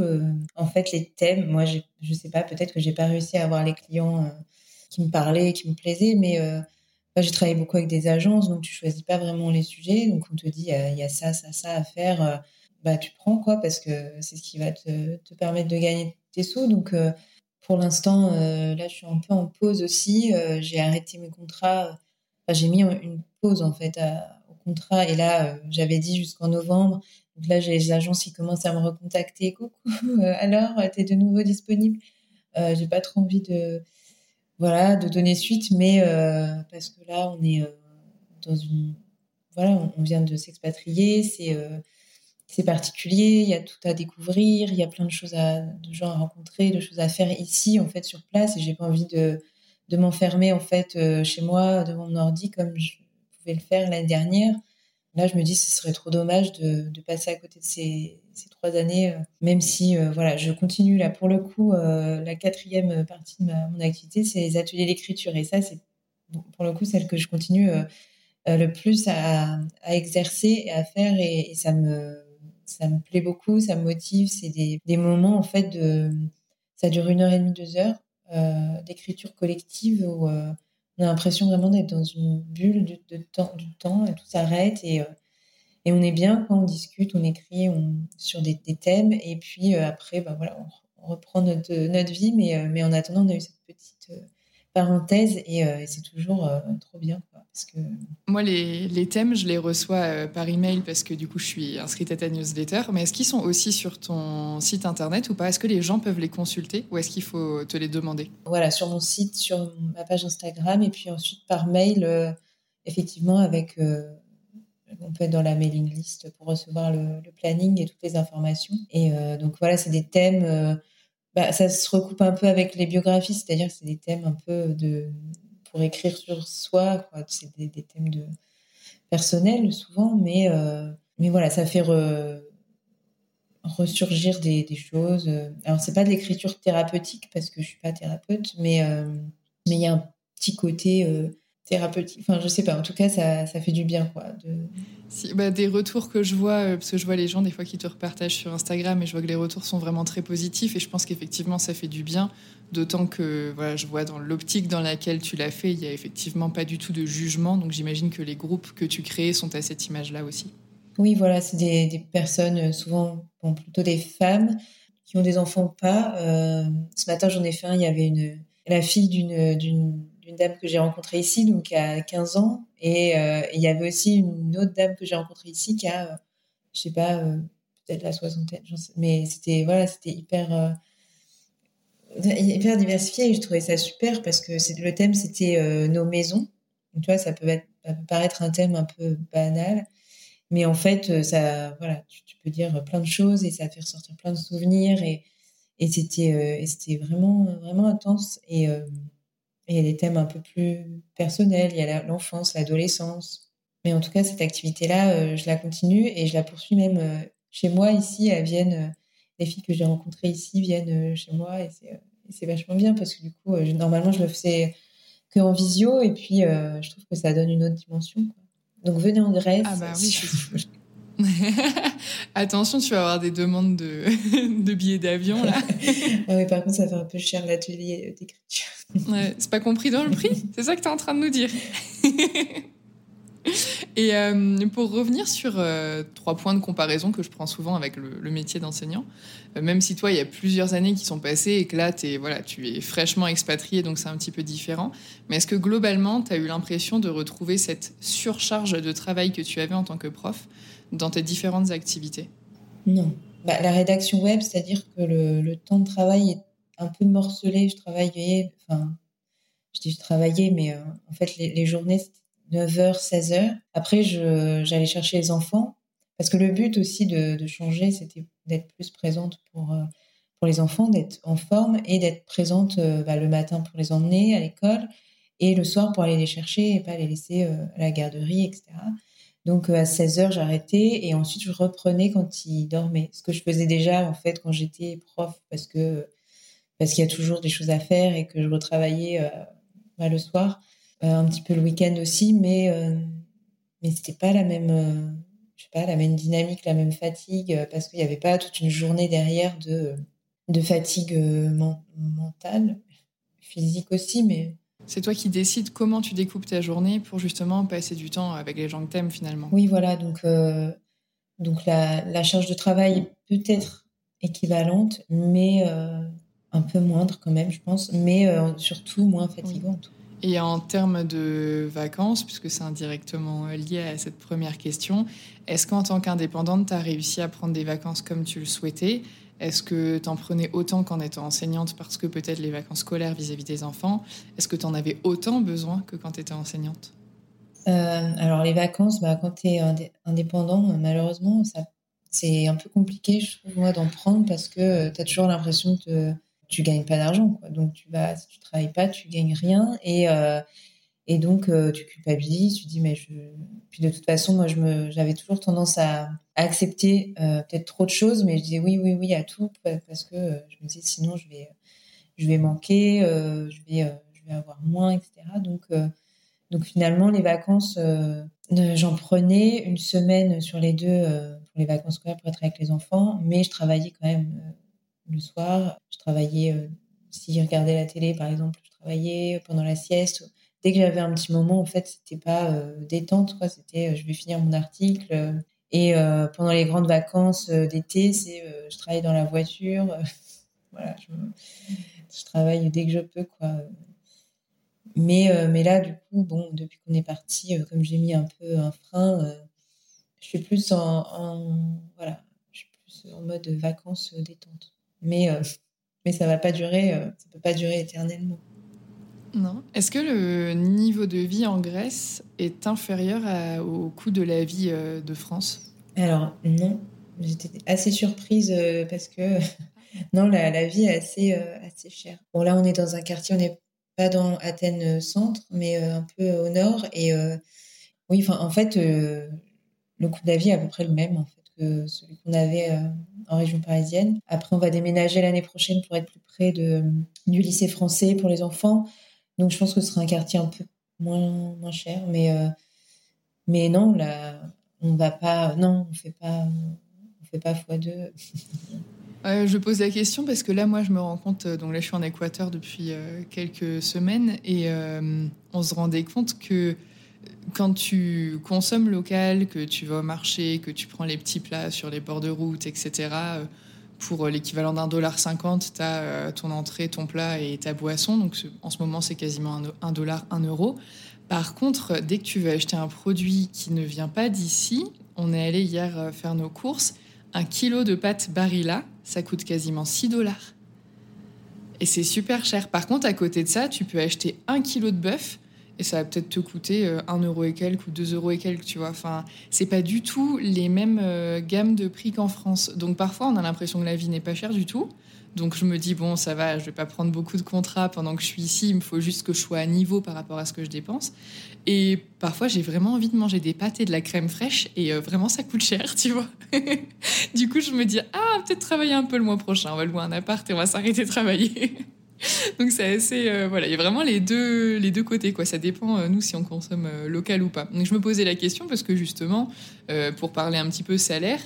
en fait les thèmes. Moi, je sais pas. Peut-être que j'ai pas réussi à avoir les clients qui me parlaient, qui me plaisaient, mais j'ai travaillé beaucoup avec des agences, donc tu choisis pas vraiment les sujets. Donc on te dit il y a ça, ça, ça à faire. bah tu prends quoi parce que c'est ce qui va te, te, permettre de gagner tes sous. Donc pour l'instant, là, je suis un peu en pause aussi. j'ai arrêté mes contrats j'ai mis une pause en fait au contrat et là euh, j'avais dit jusqu'en novembre. Donc là j'ai les agences qui commencent à me recontacter. Coucou, euh, alors t'es de nouveau disponible? Euh, J'ai pas trop envie de voilà de donner suite, mais parce que là on est dans une voilà on vient de s'expatrier, c'est c'est particulier, il y a tout à découvrir, il y a plein de choses à, de gens à rencontrer, de choses à faire ici, en fait, sur place, et j'ai pas envie de, de m'enfermer en fait euh, chez moi devant mon ordi comme je pouvais le faire l'année dernière. Là, je me dis, ce serait trop dommage de, passer à côté de ces, trois années, euh, même si, euh, voilà, je continue là pour le coup. la quatrième partie de mon activité, c'est les ateliers d'écriture, et ça, c'est pour le coup celle que je continue le plus à, exercer et à faire, et, ça me ça me plaît beaucoup, ça me motive. C'est des, moments en fait de, ça dure une heure et demie, deux heures euh, d'écriture collective où euh, on a l'impression vraiment d'être dans une bulle de, temps, du temps et tout s'arrête et, euh, Et on est bien quand on discute, on écrit on, sur des, thèmes, et puis après, bah, voilà, on, reprend notre, notre vie, mais, mais en attendant, on a eu cette petite parenthèse et, c'est toujours trop bien. parce que... Moi, les, les, thèmes, je les reçois par email parce que du coup, je suis inscrite à ta newsletter. Mais est-ce qu'ils sont aussi sur ton site internet ou pas? Est-ce que les gens peuvent les consulter ou est-ce qu'il faut te les demander? Voilà, sur mon site, sur ma page Instagram et puis ensuite par mail, effectivement, avec on peut être dans la mailing list pour recevoir le, planning et toutes les informations. Et euh, donc voilà, c'est des thèmes. Euh, bah, ça se recoupe un peu avec les biographies, c'est-à-dire que c'est des thèmes un peu de pour écrire sur soi. C'est des, thèmes de personnels souvent, mais euh, mais voilà, ça fait ressurgir des, des, choses. Alors c'est pas de l'écriture thérapeutique parce que je suis pas thérapeute, mais mais il y a un petit côté thérapeutique. Enfin, je sais pas. En tout cas, ça, ça fait du bien, quoi. De... Si, bah, des retours que je vois, euh, parce que je vois les gens des fois qui te repartagent sur Instagram, et je vois que les retours sont vraiment très positifs, et je pense qu'effectivement, ça fait du bien. D'autant que voilà, je vois dans l'optique dans laquelle tu l'as fait, il y a effectivement pas du tout de jugement. Donc j'imagine que les groupes que tu crées sont à cette image-là aussi. Oui, voilà, c'est des, des, personnes, euh, souvent bon, plutôt des femmes, qui ont des enfants ou pas. Euh, ce matin, j'en ai fait un, il y avait une, la fille d'une d'une dame que j'ai rencontrée ici, donc a 15 ans. Et euh, il y avait aussi une autre dame que j'ai rencontrée ici qui a, je sais pas, euh, peut-être la soixantaine, mais c'était voilà, c'était hyper euh, hyper diversifié et je trouvais ça super parce que le thème c'était nos maisons. Tu vois, ça peut, être, ça peut paraître un thème un peu banal, mais en fait, ça, voilà, tu, peux dire plein de choses et ça fait ressortir plein de souvenirs et, et c'était, c'était vraiment, vraiment intense. Et, il y a des thèmes un peu plus personnels, il y a l'enfance, l'adolescence. Mais en tout cas, cette activité-là, euh, je la continue et je la poursuis même euh, chez moi, ici, à Vienne. Euh, les filles que j'ai rencontrées ici viennent chez moi et c'est vachement bien parce que du coup, normalement, je le faisais que en visio et puis je trouve que ça donne une autre dimension. Donc venez en Grèce. Ah bah oui, [laughs] [laughs] Attention, tu vas avoir des demandes de, [laughs] de billets d'avion là. [laughs] ah par contre, ça fait un peu cher l'atelier d'écriture. ouais, c'est pas compris dans le prix? C'est ça que tu es en train de nous dire Et euh, pour revenir sur euh, trois points de comparaison que je prends souvent avec le, métier d'enseignant, euh, même si toi, il y a plusieurs années qui sont passées et que là, es, voilà, tu es fraîchement expatrié, donc c'est un petit peu différent, mais est-ce que globalement, tu as eu l'impression de retrouver cette surcharge de travail que tu avais en tant que prof dans tes différentes activités Non. Bah, la rédaction web, c'est-à-dire que le, temps de travail est un peu morcelé. Je travaillais, enfin, je dis je travaillais, mais en fait, les, journées, 9h, 16h. Après, j'allais chercher les enfants. Parce que le but aussi de, changer, c'était d'être plus présente pour, euh, pour les enfants, d'être en forme et d'être présente euh, bah, le matin pour les emmener à l'école et le soir pour aller les chercher et pas les laisser euh, à la garderie, etc. Donc à 16h, j'arrêtais et ensuite je reprenais quand ils dormaient. Ce que je faisais déjà en fait quand j'étais prof parce que qu'il y a toujours des choses à faire et que je retravaillais bah, le soir. Euh, un petit peu le week-end aussi, mais euh, mais pas la même, euh, pas, la même dynamique, la même fatigue, parce qu'il n'y avait pas toute une journée derrière de de fatigue mentale, physique aussi, mais c'est toi qui décides comment tu découpes ta journée pour justement passer du temps avec les gens que t'aimes finalement. Oui, voilà. Donc, donc la, la, charge de travail peut être équivalente, mais un peu moindre quand même, je pense, mais surtout moins fatigante. Et en termes de vacances, puisque c'est indirectement lié à cette première question, est-ce qu'en tant qu'indépendante, tu as réussi à prendre des vacances comme tu le souhaitais? Est-ce que tu en prenais autant qu'en étant enseignante parce que peut-être les vacances scolaires vis-à-vis des enfants? Est-ce que tu en avais autant besoin que quand tu étais enseignante? Euh, Alors les vacances, bah, quand tu es indépendant, malheureusement, c'est un peu compliqué, je trouve, moi, d'en prendre parce que tu as toujours l'impression de tu gagnes pas d'argent. Donc, tu vas, si tu travailles pas, tu gagnes rien. Et, euh, et donc, euh, tu culpabilises, tu dis, mais je. Puis de toute façon, moi, je me, j'avais toujours tendance à, accepter euh, peut-être trop de choses, mais je disais oui, oui, oui à tout parce que je me disais sinon, je vais, je vais manquer, je, vais, je vais avoir moins, etc. Donc, donc finalement, les vacances, j'en prenais une semaine sur les deux pour les vacances scolaires pour être avec les enfants, mais je travaillais quand même le soir. Je travaillais, euh, si je regardais la télé, par exemple, je travaillais pendant la sieste. Dès que j'avais un petit moment, en fait, c'était pas euh, détente, quoi. C'était, euh, je vais finir mon article. Et pendant les grandes vacances d'été, c'est je travaille dans la voiture. [laughs] voilà, je, travaille dès que je peux, quoi. Mais, mais là, du coup, bon, depuis qu'on est parti, comme j'ai mis un peu un frein, je suis plus en, voilà, je suis plus en mode vacances détente. Mais mais ça va pas durer, ça peut pas durer éternellement. Non. Est-ce que le niveau de vie en Grèce est inférieur au coût de la vie euh, de France? Alors non, j'étais assez surprise euh, parce que [laughs] non, la, vie est assez, euh, assez chère. Bon là, on est dans un quartier, on n'est pas dans Athènes centre, mais un peu au nord. Et oui, en fait, le coût de la vie est à peu près le même en fait que celui qu'on avait en région parisienne. Après, on va déménager l'année prochaine pour être plus près de, du lycée français pour les enfants. Donc je pense que ce sera un quartier un peu moins, moins cher. Mais, euh, mais non, là, on va pas. Non, on fait pas. On fait pas x2. [laughs] je pose la question parce que là, moi, je me rends compte. Euh, donc là, je suis en Équateur depuis euh, quelques semaines et on se rendait compte que quand tu consommes local, que tu vas au marché, que tu prends les petits plats sur les bords de route, etc., pour euh, l'équivalent d'un dollar cinquante, tu as euh, ton entrée, ton plat et ta boisson. Donc en ce moment, c'est quasiment un dollar, un euro. Par contre, dès que tu veux acheter un produit qui ne vient pas d'ici, on est allé hier euh, faire nos courses, un kilo de pâtes Barilla, ça coûte quasiment 6 dollars. Et c'est super cher. Par contre, à côté de ça, tu peux acheter un kilo de bœuf et ça va peut-être te coûter 1 euh, euro et quelques ou 2 euros et quelques, tu vois. Enfin, c'est pas du tout les mêmes euh, gammes de prix qu'en France. Donc parfois, on a l'impression que la vie n'est pas chère du tout. Donc je me dis, bon, ça va, je vais pas prendre beaucoup de contrats pendant que je suis ici, il me faut juste que je sois à niveau par rapport à ce que je dépense. Et parfois, j'ai vraiment envie de manger des pâtes et de la crème fraîche, et euh, vraiment, ça coûte cher, [laughs] tu vois. du coup, je me dis, ah, peut-être travailler un peu le mois prochain, on va louer un appart et on va s'arrêter de travailler. [laughs] [laughs] Donc c'est assez euh, voilà, il y a vraiment les deux les deux côtés quoi. Ça dépend euh, nous si on consomme euh, local ou pas. Je me posais la question parce que justement pour parler un petit peu salaire,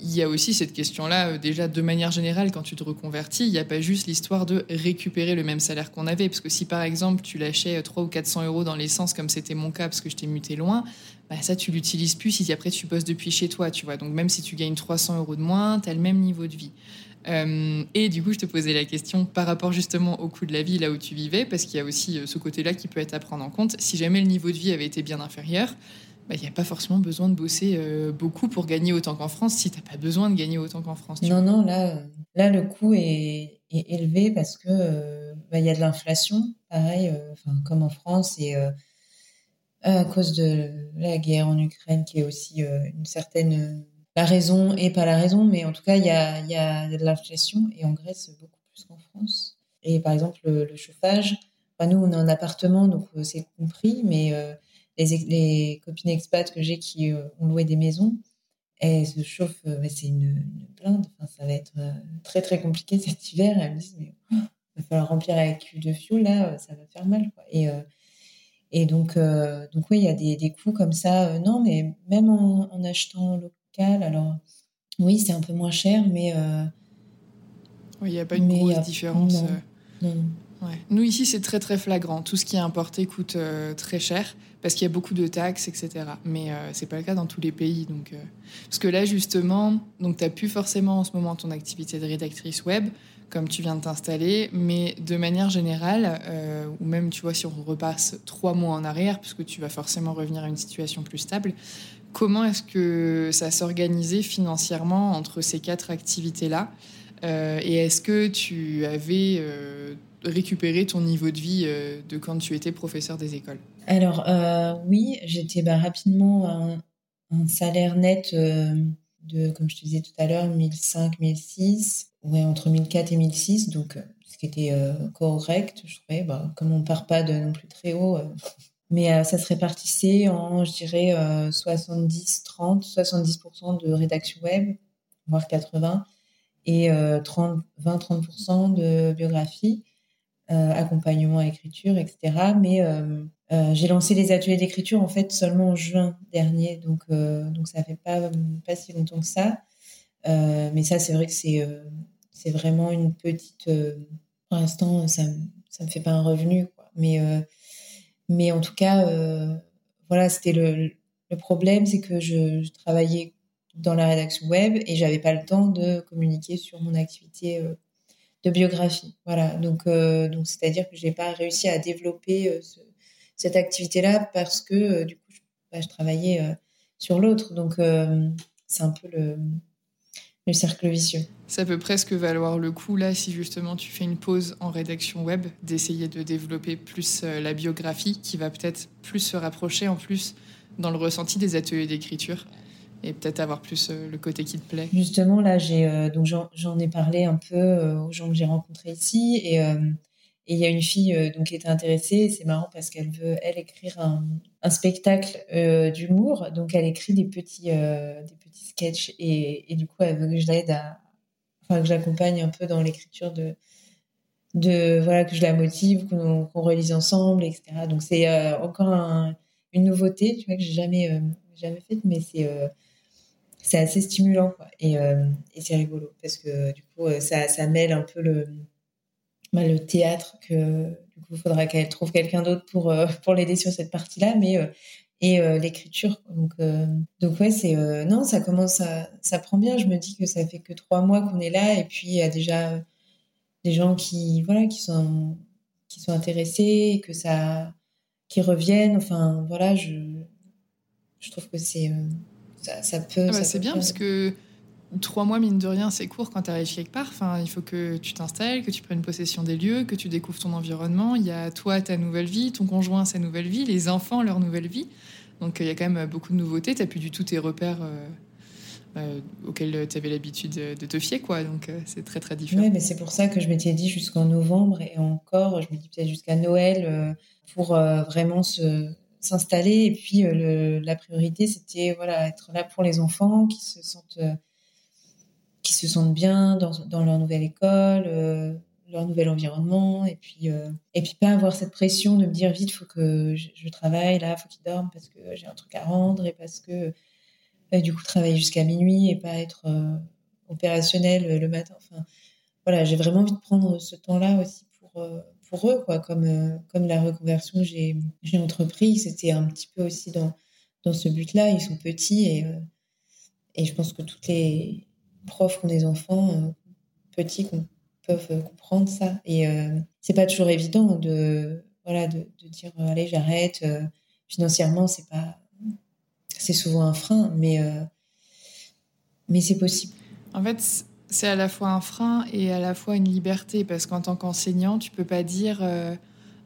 il y a aussi cette question-là, déjà de manière générale, quand tu te reconvertis, il n'y a pas juste l'histoire de récupérer le même salaire qu'on avait. Parce que si par exemple tu lâchais 300 ou 400 euros dans l'essence, comme c'était mon cas, parce que je t'ai muté loin, bah ça tu l'utilises plus si après tu bosses depuis chez toi, tu vois. Donc même si tu gagnes 300 euros de moins, tu as le même niveau de vie. Euh, et du coup, je te posais la question par rapport justement au coût de la vie là où tu vivais, parce qu'il y a aussi euh, ce côté-là qui peut être à prendre en compte. Si jamais le niveau de vie avait été bien inférieur, bah, il n'y a pas forcément besoin de bosser euh, beaucoup pour gagner autant qu'en France si tu n'as pas besoin de gagner autant qu'en France. Non, non, là, là, le coût est, élevé parce que bah, il y a de l'inflation, pareil, comme en France, et à cause de la guerre en Ukraine qui est aussi une certaine la raison et pas la raison, mais en tout cas, il y a, y a, de l'inflation et en Grèce beaucoup plus qu'en France. Et par exemple, le, chauffage, nous, on est en appartement, donc euh, c'est compris, mais euh, les, les, copines expats que j'ai qui euh, ont loué des maisons, elles se chauffent, c'est une, une, blinde. Enfin, ça va être très très compliqué [laughs] cet hiver. Elles me disent, mais il va falloir remplir avec de fioul, là, ça va faire mal. Quoi. Et, et donc, donc oui, il y a des, des coûts comme ça. non, mais même en, en achetant alors, oui, c'est un peu moins cher, mais. Euh, il n'y a pas une grosse différence. Euh. Nous, ici, c'est très, très flagrant. Tout ce qui est importé coûte euh, très cher parce qu'il y a beaucoup de taxes, etc. Mais ce n'est pas le cas dans tous les pays. Donc, Parce que là, justement, tu n'as plus forcément en ce moment ton activité de rédactrice web, comme tu viens de t'installer, mais de manière générale, ou même, tu vois, si on repasse trois mois en arrière, puisque tu vas forcément revenir à une situation plus stable, Comment est-ce que ça s'organisait financièrement entre ces quatre activités-là? Euh, Et est-ce que tu avais euh, récupéré ton niveau de vie euh, de quand tu étais professeur des écoles Alors oui, j'étais bah, rapidement un, un, salaire net de, comme je te disais tout à l'heure, 1005, 1006, ouais, entre 1004 et 1006, donc ce qui était correct, je trouvais. Bah, comme on part pas de non plus très haut, [laughs] mais euh, ça se répartissait en, je dirais, 70-30, 70%, de rédaction web, voire 80, et 20-30% euh, de biographie, euh, accompagnement à écriture, etc. Mais j'ai lancé les ateliers d'écriture en fait seulement en juin dernier, donc donc ça fait pas pas si longtemps que ça. mais ça, c'est vrai que c'est vraiment une petite. pour l'instant, ça ça me fait pas un revenu. Mais mais en tout cas, euh, voilà, c'était le, le, problème, c'est que je, travaillais dans la rédaction web et j'avais pas le temps de communiquer sur mon activité de biographie. Voilà, donc donc c'est-à-dire que j'ai pas réussi à développer cette activité-là parce que du coup je, bah, je travaillais sur l'autre. Donc c'est un peu le le cercle vicieux. Ça peut presque valoir le coup, là, si justement tu fais une pause en rédaction web, d'essayer de développer plus euh, la biographie, qui va peut-être plus se rapprocher en plus dans le ressenti des ateliers d'écriture et peut-être avoir plus euh, le côté qui te plaît. Justement, là, j'ai euh, donc j'en ai parlé un peu aux gens que j'ai rencontrés ici et il y a une fille donc qui était intéressée. C'est marrant parce qu'elle veut elle écrire un, spectacle d'humour. Donc elle écrit des petits des sketch et, du coup elle veut que je l'aide à enfin que j'accompagne un peu dans l'écriture de de voilà que je la motive qu'on relise ensemble etc donc c'est euh, encore une nouveauté tu vois que j'ai jamais euh, jamais faite mais c'est euh, c'est assez stimulant quoi. et, et c'est rigolo parce que du coup ça, ça mêle un peu le bah, le théâtre que du coup faudra qu'elle trouve quelqu'un d'autre pour pour l'aider sur cette partie là mais et euh, l'écriture. Donc, euh, donc ouais, c'est euh, non, ça commence, à, ça prend bien. Je me dis que ça fait que trois mois qu'on est là, et puis il y a déjà des gens qui, voilà, qui sont, qui sont intéressés, que ça, qui reviennent. Enfin, voilà, je, je trouve que c'est, ça, ça, peut. Ah bah, c'est bien parce que trois mois, mine de rien, c'est court quand tu arrives quelque part. Enfin, il faut que tu t'installes, que tu prennes possession des lieux, que tu découvres ton environnement. Il y a toi, ta nouvelle vie, ton conjoint, sa nouvelle vie, les enfants, leur nouvelle vie. Donc, il y a quand même beaucoup de nouveautés. Tu n'as plus du tout tes repères euh, euh, auxquels tu avais l'habitude de te fier, quoi. Donc, euh, c'est très, très différent. Oui, mais c'est pour ça que je m'étais dit jusqu'en novembre et encore, je me dis peut-être jusqu'à Noël pour vraiment s'installer. Et puis, la priorité, c'était voilà, être là pour les enfants qui se sentent qui se sentent bien dans, leur nouvelle école, euh, leur nouvel environnement, et puis, euh, et puis pas avoir cette pression de me dire vite, faut que je, travaille là, faut qu'ils dorment parce que j'ai un truc à rendre, et parce que du coup travailler jusqu'à minuit et pas être euh, opérationnel le matin. Enfin, voilà, j'ai vraiment envie de prendre ce temps-là aussi pour, pour eux, quoi, comme, comme la reconversion que j'ai, j'ai entrepris, c'était un petit peu aussi dans, dans ce but-là. Ils sont petits et, et je pense que toutes les, profs qui ont des enfants euh, petits peuvent euh, comprendre ça. Et euh, c'est pas toujours évident de, voilà, de, dire allez, j'arrête. financièrement, c'est pas. C'est souvent un frein, mais, mais c'est possible. En fait, c'est à la fois un frein et à la fois une liberté, parce qu'en tant qu'enseignant, tu peux pas dire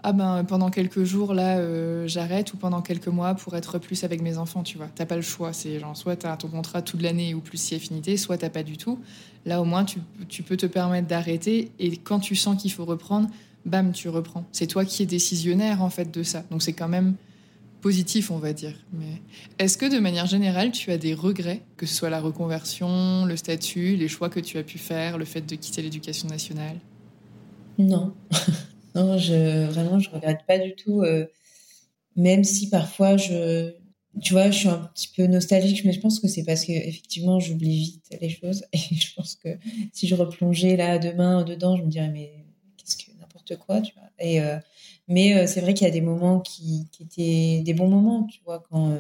ah ben pendant quelques jours là euh, j'arrête ou pendant quelques mois pour être plus avec mes enfants tu vois. T'as pas le choix c'est genre soit t'as ton contrat toute l'année ou plus si affinité soit t'as pas du tout. Là au moins tu, tu peux te permettre d'arrêter et quand tu sens qu'il faut reprendre bam tu reprends. C'est toi qui es décisionnaire en fait de ça. Donc c'est quand même positif on va dire mais est-ce que de manière générale tu as des regrets que ce soit la reconversion le statut les choix que tu as pu faire le fait de quitter l'éducation nationale? Non [laughs] Non, je, vraiment, je regrette pas du tout. Euh, même si parfois, je, tu vois, je suis un petit peu nostalgique, mais je pense que c'est parce que effectivement, j'oublie vite les choses. [laughs] Et je pense que si je replongeais là demain dedans, je me dirais, mais qu'est-ce que n'importe quoi, tu vois. Euh, mais euh, c'est vrai qu'il y a des moments qui, étaient des bons moments, tu vois, quand,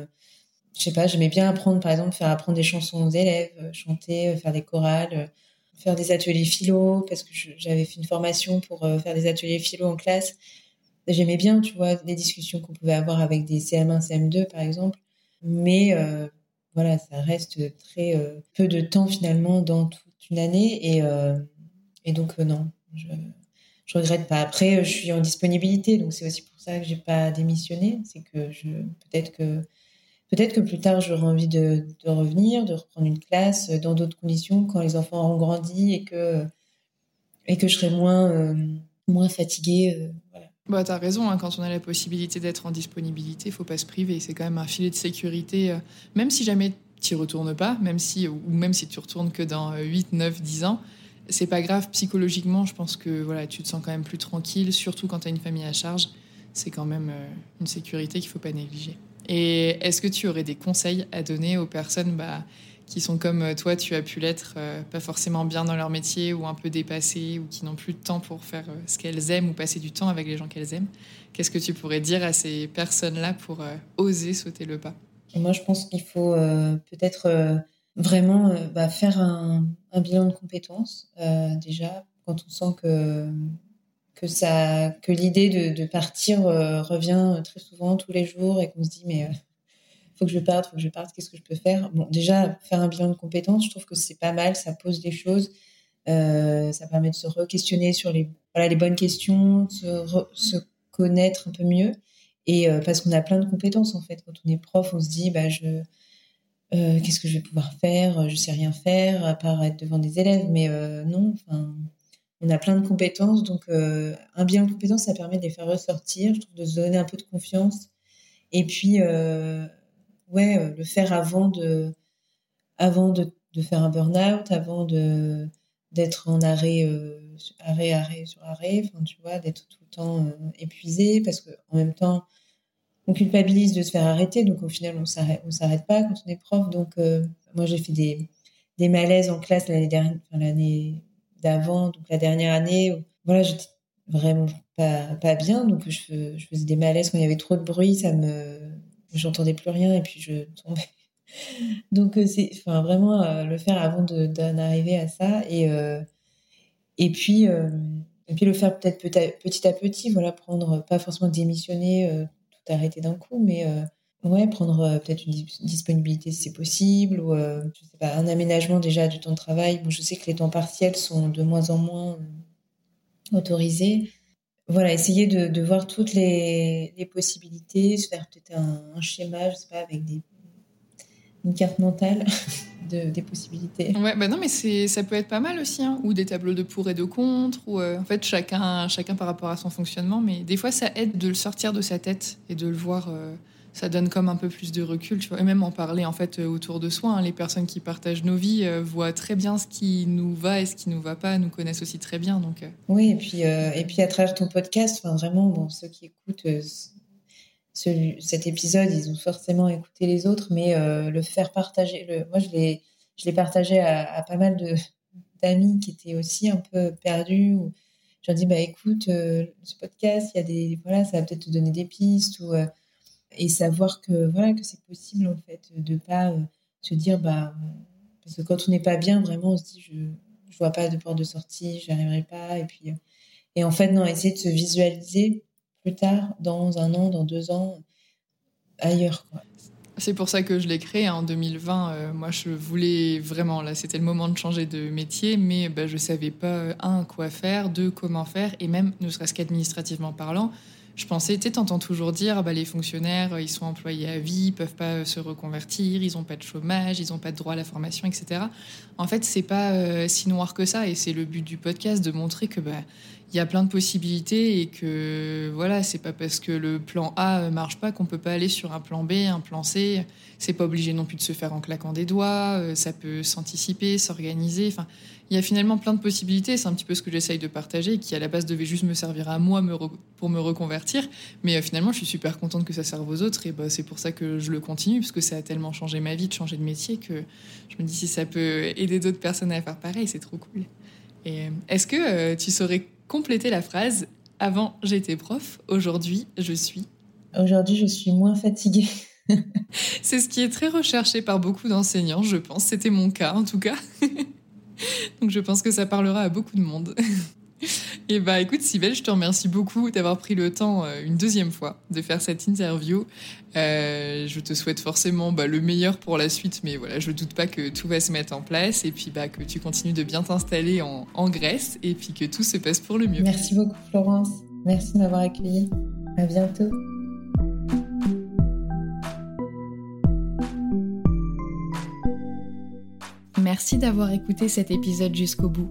je sais pas, j'aimais bien apprendre, par exemple, faire apprendre des chansons aux élèves, chanter, faire des chorales faire des ateliers philo, parce que j'avais fait une formation pour euh, faire des ateliers philo en classe. J'aimais bien, tu vois, les discussions qu'on pouvait avoir avec des CM1, CM2, par exemple. Mais euh, voilà, ça reste très euh, peu de temps finalement dans toute une année. Et, donc, non, je regrette pas. Après, je suis en disponibilité, donc c'est aussi pour ça que j'ai pas démissionné. C'est que peut-être que Peut-être que plus tard, j'aurai envie de, revenir, de reprendre une classe euh, dans d'autres conditions quand les enfants auront grandi et que, et que je serai moins, euh, moins fatiguée. Euh, voilà. Bah, tu as raison, hein, quand on a la possibilité d'être en disponibilité, il faut pas se priver. C'est quand même un filet de sécurité, même si jamais tu retournes pas, même si, ou même si tu retournes que dans 8, 9, 10 ans, c'est pas grave psychologiquement. Je pense que voilà, tu te sens quand même plus tranquille, surtout quand tu as une famille à charge. C'est quand même une sécurité qu'il faut pas négliger. Et est-ce que tu aurais des conseils à donner aux personnes bah, qui sont comme euh, toi, tu as pu l'être, euh, pas forcément bien dans leur métier ou un peu dépassées ou qui n'ont plus de temps pour faire euh, ce qu'elles aiment ou passer du temps avec les gens qu'elles aiment? Qu'est-ce que tu pourrais dire à ces personnes-là pour oser sauter le pas? Moi, je pense qu'il faut peut-être vraiment bah, faire un, bilan de compétences déjà quand on sent que que ça que l'idée de, partir revient très souvent tous les jours et qu'on se dit mais faut que je parte, faut que je parte, qu'est-ce que je peux faire? Bon, déjà, faire un bilan de compétences, je trouve que c'est pas mal, ça pose des choses, euh, ça permet de se re-questionner sur les, voilà, les bonnes questions, se, se connaître un peu mieux. Et euh, parce qu'on a plein de compétences, en fait. Quand on est prof, on se dit, bah, je, euh, qu'est-ce que je vais pouvoir faire? Je sais rien faire, à part être devant des élèves. Mais non, enfin, on a plein de compétences. Donc, un bilan de compétences, ça permet de les faire ressortir, je trouve, de se donner un peu de confiance. Et puis, ouais, euh, le faire avant de, avant de, faire un burn-out, avant de d'être en arrêt, euh, arrêt, arrêt sur arrêt, enfin, tu vois, d'être tout le temps euh, épuisé, parce que en même temps, on culpabilise de se faire arrêter, donc au final, on s'arrête, on s'arrête pas quand on est prof. Donc, moi, j'ai fait des, malaises en classe l'année dernière, l'année d'avant, donc la dernière année, voilà, j'étais vraiment pas, bien, donc je, faisais des malaises quand il y avait trop de bruit, ça me, j'entendais plus rien et puis je tombais. [laughs] Donc euh, c'est enfin vraiment euh, le faire avant d'en arriver à ça et euh, et puis et puis le faire peut-être petit à petit voilà prendre pas forcément démissionner arrêter d'un coup mais ouais prendre peut-être une disponibilité si c'est possible ou pas un aménagement déjà du temps de travail. Bon je sais que les temps partiels sont de moins en moins autorisés. Voilà, essayer de, voir toutes les, possibilités, se faire peut-être un, schéma, je sais pas, avec des, une carte mentale [laughs] de, des possibilités. Ouais, bah non, mais c'est, ça peut être pas mal aussi, hein. ou des tableaux de pour et de contre, ou euh, en fait chacun, chacun par rapport à son fonctionnement, mais des fois ça aide de le sortir de sa tête et de le voir. Euh, ça donne comme un peu plus de recul, tu vois. Et même en parler en fait euh, autour de soi. Hein. Les personnes qui partagent nos vies euh, voient très bien ce qui nous va et ce qui nous va pas, nous connaissent aussi très bien. Donc. Oui, et puis et puis à travers ton podcast, enfin vraiment, bon, ceux qui écoutent cet épisode, ils ont forcément écouté les autres, mais le faire partager, le, moi je l'ai je l'ai partagé à, pas mal de d'amis qui étaient aussi un peu perdus. Ou, je leur dis bah écoute, ce podcast, y a des voilà, ça va peut-être te donner des pistes ou et savoir que voilà que c'est possible en fait de pas euh, se dire bah parce que quand on n'est pas bien vraiment on se dit je je vois pas de porte de sortie j'arriverai pas et puis euh, et en fait non essayer de se visualiser plus tard dans un an dans deux ans ailleurs. C'est pour ça que je l'ai créé en 2020. Euh, moi, je voulais vraiment, là, c'était le moment de changer de métier, mais bah, je savais pas, un, quoi faire, deux, comment faire, et même, ne serait-ce qu'administrativement parlant, je pensais, tu sais, toujours dire, bah, les fonctionnaires, ils sont employés à vie, ils peuvent pas se reconvertir, ils n'ont pas de chômage, ils n'ont pas de droit à la formation, etc. En fait, c'est pas euh, si noir que ça, et c'est le but du podcast de montrer que bah, il y a plein de possibilités et que voilà, c'est pas parce que le plan A marche pas qu'on peut pas aller sur un plan B, un plan C. C'est pas obligé non plus de se faire en claquant des doigts. Euh, ça peut s'anticiper, s'organiser. Enfin, il y a finalement plein de possibilités. C'est un petit peu ce que j'essaye de partager, qui à la base devait juste me servir à moi pour me reconvertir. Mais euh, finalement, je suis super contente que ça serve aux autres. Et bah, c'est pour ça que je le continue, parce que ça a tellement changé ma vie de changer de métier que je me dis si ça peut aider d'autres personnes à faire pareil, c'est trop cool. Et euh, est-ce que euh, tu saurais compléter la phrase Avant, j'étais prof, aujourd'hui, je suis. Aujourd'hui, je suis moins fatiguée. [laughs] c'est ce qui est très recherché par beaucoup d'enseignants, je pense. C'était mon cas, en tout cas. [laughs] Donc je pense que ça parlera à beaucoup de monde. [laughs] [laughs] Et bah écoute Sybelle, je te remercie beaucoup d'avoir pris le temps euh, une deuxième fois de faire cette interview. Euh, je te souhaite forcément bah, le meilleur pour la suite, mais voilà, je doute pas que tout va se mettre en place et puis bah, que tu continues de bien t'installer en, en Grèce et puis que tout se passe pour le mieux. Merci beaucoup Florence, merci de m'avoir accueilli. À bientôt. Merci d'avoir écouté cet épisode jusqu'au bout.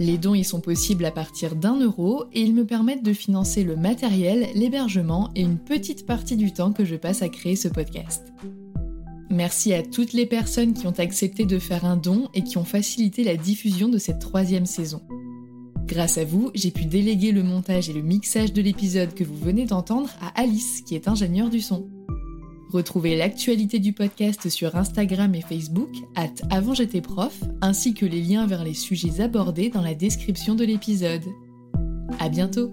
Les dons y sont possibles à partir d'un euro et ils me permettent de financer le matériel, l'hébergement et une petite partie du temps que je passe à créer ce podcast. Merci à toutes les personnes qui ont accepté de faire un don et qui ont facilité la diffusion de cette troisième saison. Grâce à vous, j'ai pu déléguer le montage et le mixage de l'épisode que vous venez d'entendre à Alice, qui est ingénieure du son. Retrouvez l'actualité du podcast sur Instagram et Facebook, at avant j'étais prof, ainsi que les liens vers les sujets abordés dans la description de l'épisode. À bientôt!